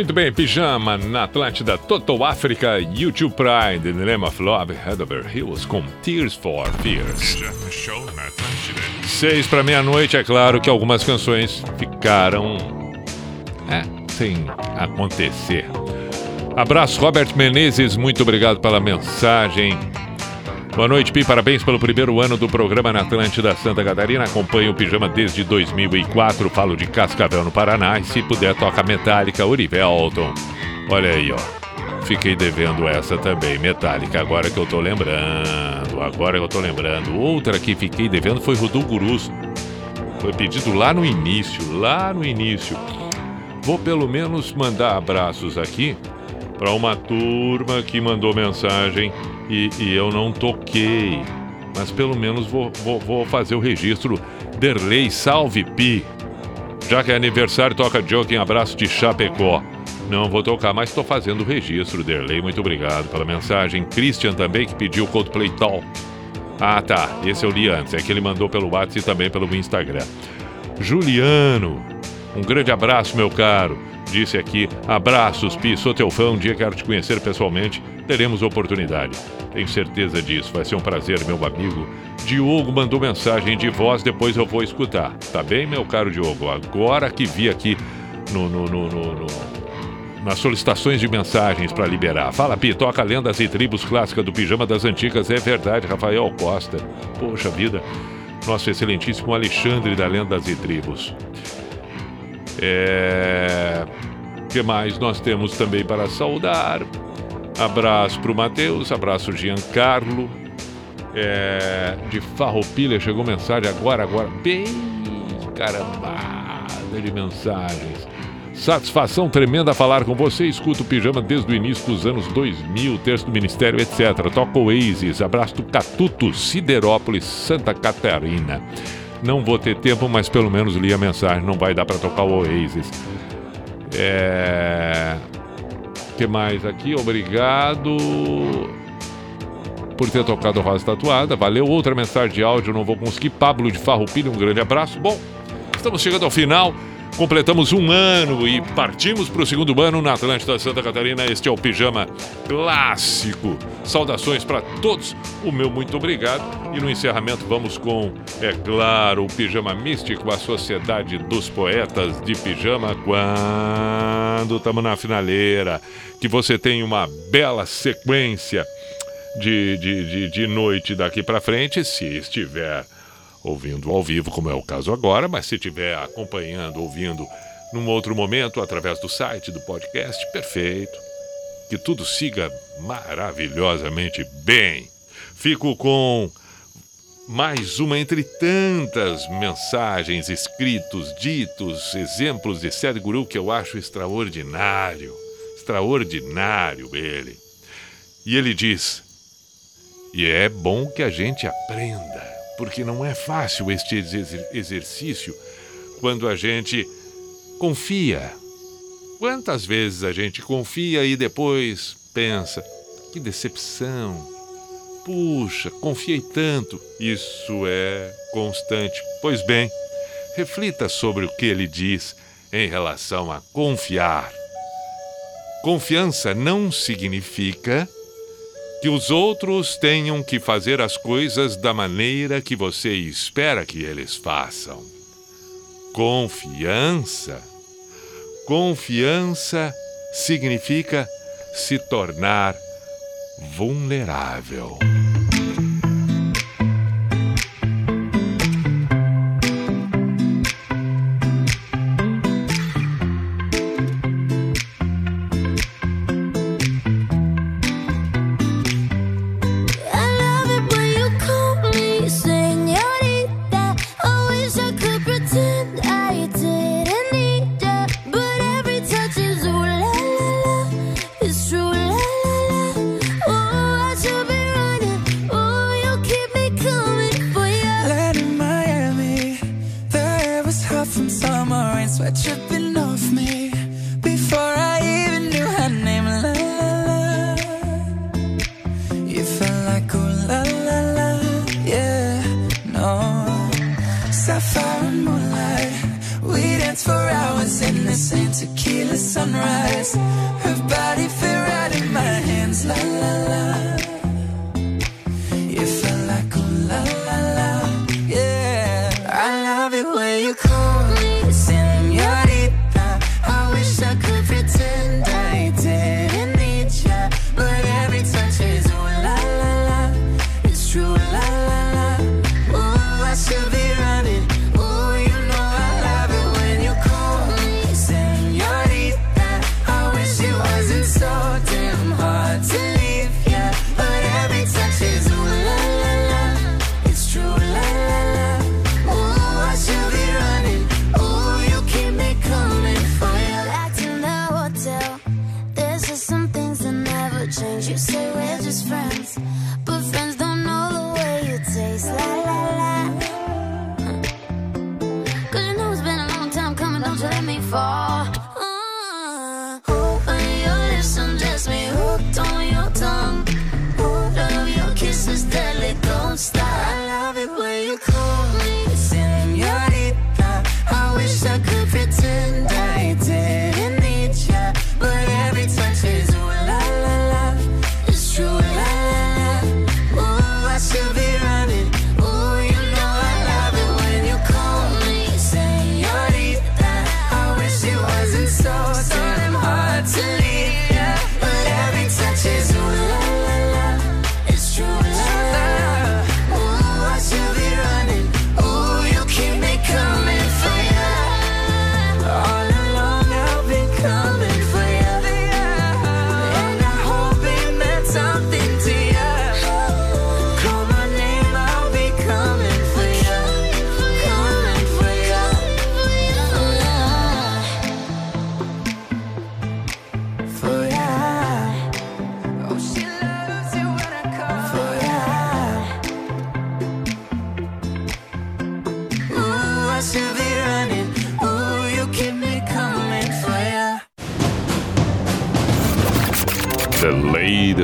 Muito bem, pijama na Atlântida, Total África, YouTube Pride, Name of Love, Head Over Hills com Tears for Fears. Seis para meia-noite, é claro que algumas canções ficaram. É, sem acontecer. Abraço, Robert Menezes, muito obrigado pela mensagem. Boa noite, Pi. Parabéns pelo primeiro ano do programa na Atlântida Santa Catarina. Acompanho o Pijama desde 2004. Falo de Cascavel, no Paraná. E se puder, toca Metallica, Urivelton. Olha aí, ó. Fiquei devendo essa também, Metallica. Agora que eu tô lembrando. Agora que eu tô lembrando. Outra que fiquei devendo foi Rudu Gurus. Foi pedido lá no início. Lá no início. Vou pelo menos mandar abraços aqui para uma turma que mandou mensagem e, e eu não toquei. Mas pelo menos vou, vou, vou fazer o registro. Derlei, salve Pi. Já que é aniversário, toca Joking, abraço de Chapecó. Não vou tocar, mas estou fazendo o registro, Derlei. Muito obrigado pela mensagem. Christian também, que pediu Coldplay Talk. Ah, tá. Esse eu li antes. É que ele mandou pelo WhatsApp e também pelo Instagram. Juliano, um grande abraço, meu caro. Disse aqui, abraços, Pi, sou teu fã, um dia quero te conhecer pessoalmente, teremos oportunidade. Tenho certeza disso, vai ser um prazer, meu amigo. Diogo mandou mensagem de voz, depois eu vou escutar. Tá bem, meu caro Diogo? Agora que vi aqui no, no, no, no- nas solicitações de mensagens para liberar. Fala, Pi, toca lendas e tribos clássica do Pijama das Antigas. É verdade, Rafael Costa. Poxa vida, nosso excelentíssimo Alexandre da Lendas e Tribos. É... que mais nós temos também para saudar? Abraço para o Matheus, abraço Giancarlo. É... De Farroupilha chegou mensagem agora, agora. Bem carambada de mensagens. Satisfação tremenda falar com você. Escuto o pijama desde o início dos anos 2000, texto do Ministério, etc. Toca Oasis. Abraço do Catuto, Siderópolis, Santa Catarina. Não vou ter tempo, mas pelo menos li a mensagem. Não vai dar para tocar o Oasis. É. que mais aqui? Obrigado por ter tocado Rosa Tatuada. Valeu. Outra mensagem de áudio, não vou conseguir. Pablo de Farroupilha, um grande abraço. Bom, estamos chegando ao final. Completamos um ano e partimos para o segundo ano na Atlântida Santa Catarina. Este é o Pijama Clássico. Saudações para todos, o meu muito obrigado. E no encerramento vamos com, é claro, o Pijama Místico, a Sociedade dos Poetas de Pijama, quando estamos na finaleira. Que você tem uma bela sequência de, de, de, de noite daqui para frente, se estiver ouvindo ao vivo, como é o caso agora, mas se estiver acompanhando, ouvindo num outro momento através do site do podcast, perfeito. Que tudo siga maravilhosamente bem. Fico com mais uma entre tantas mensagens, escritos, ditos, exemplos de Sadhguru que eu acho extraordinário. Extraordinário ele. E ele diz: E é bom que a gente aprenda porque não é fácil este exercício quando a gente confia. Quantas vezes a gente confia e depois pensa: que decepção! Puxa, confiei tanto! Isso é constante. Pois bem, reflita sobre o que ele diz em relação a confiar. Confiança não significa que os outros tenham que fazer as coisas da maneira que você espera que eles façam. Confiança. Confiança significa se tornar vulnerável.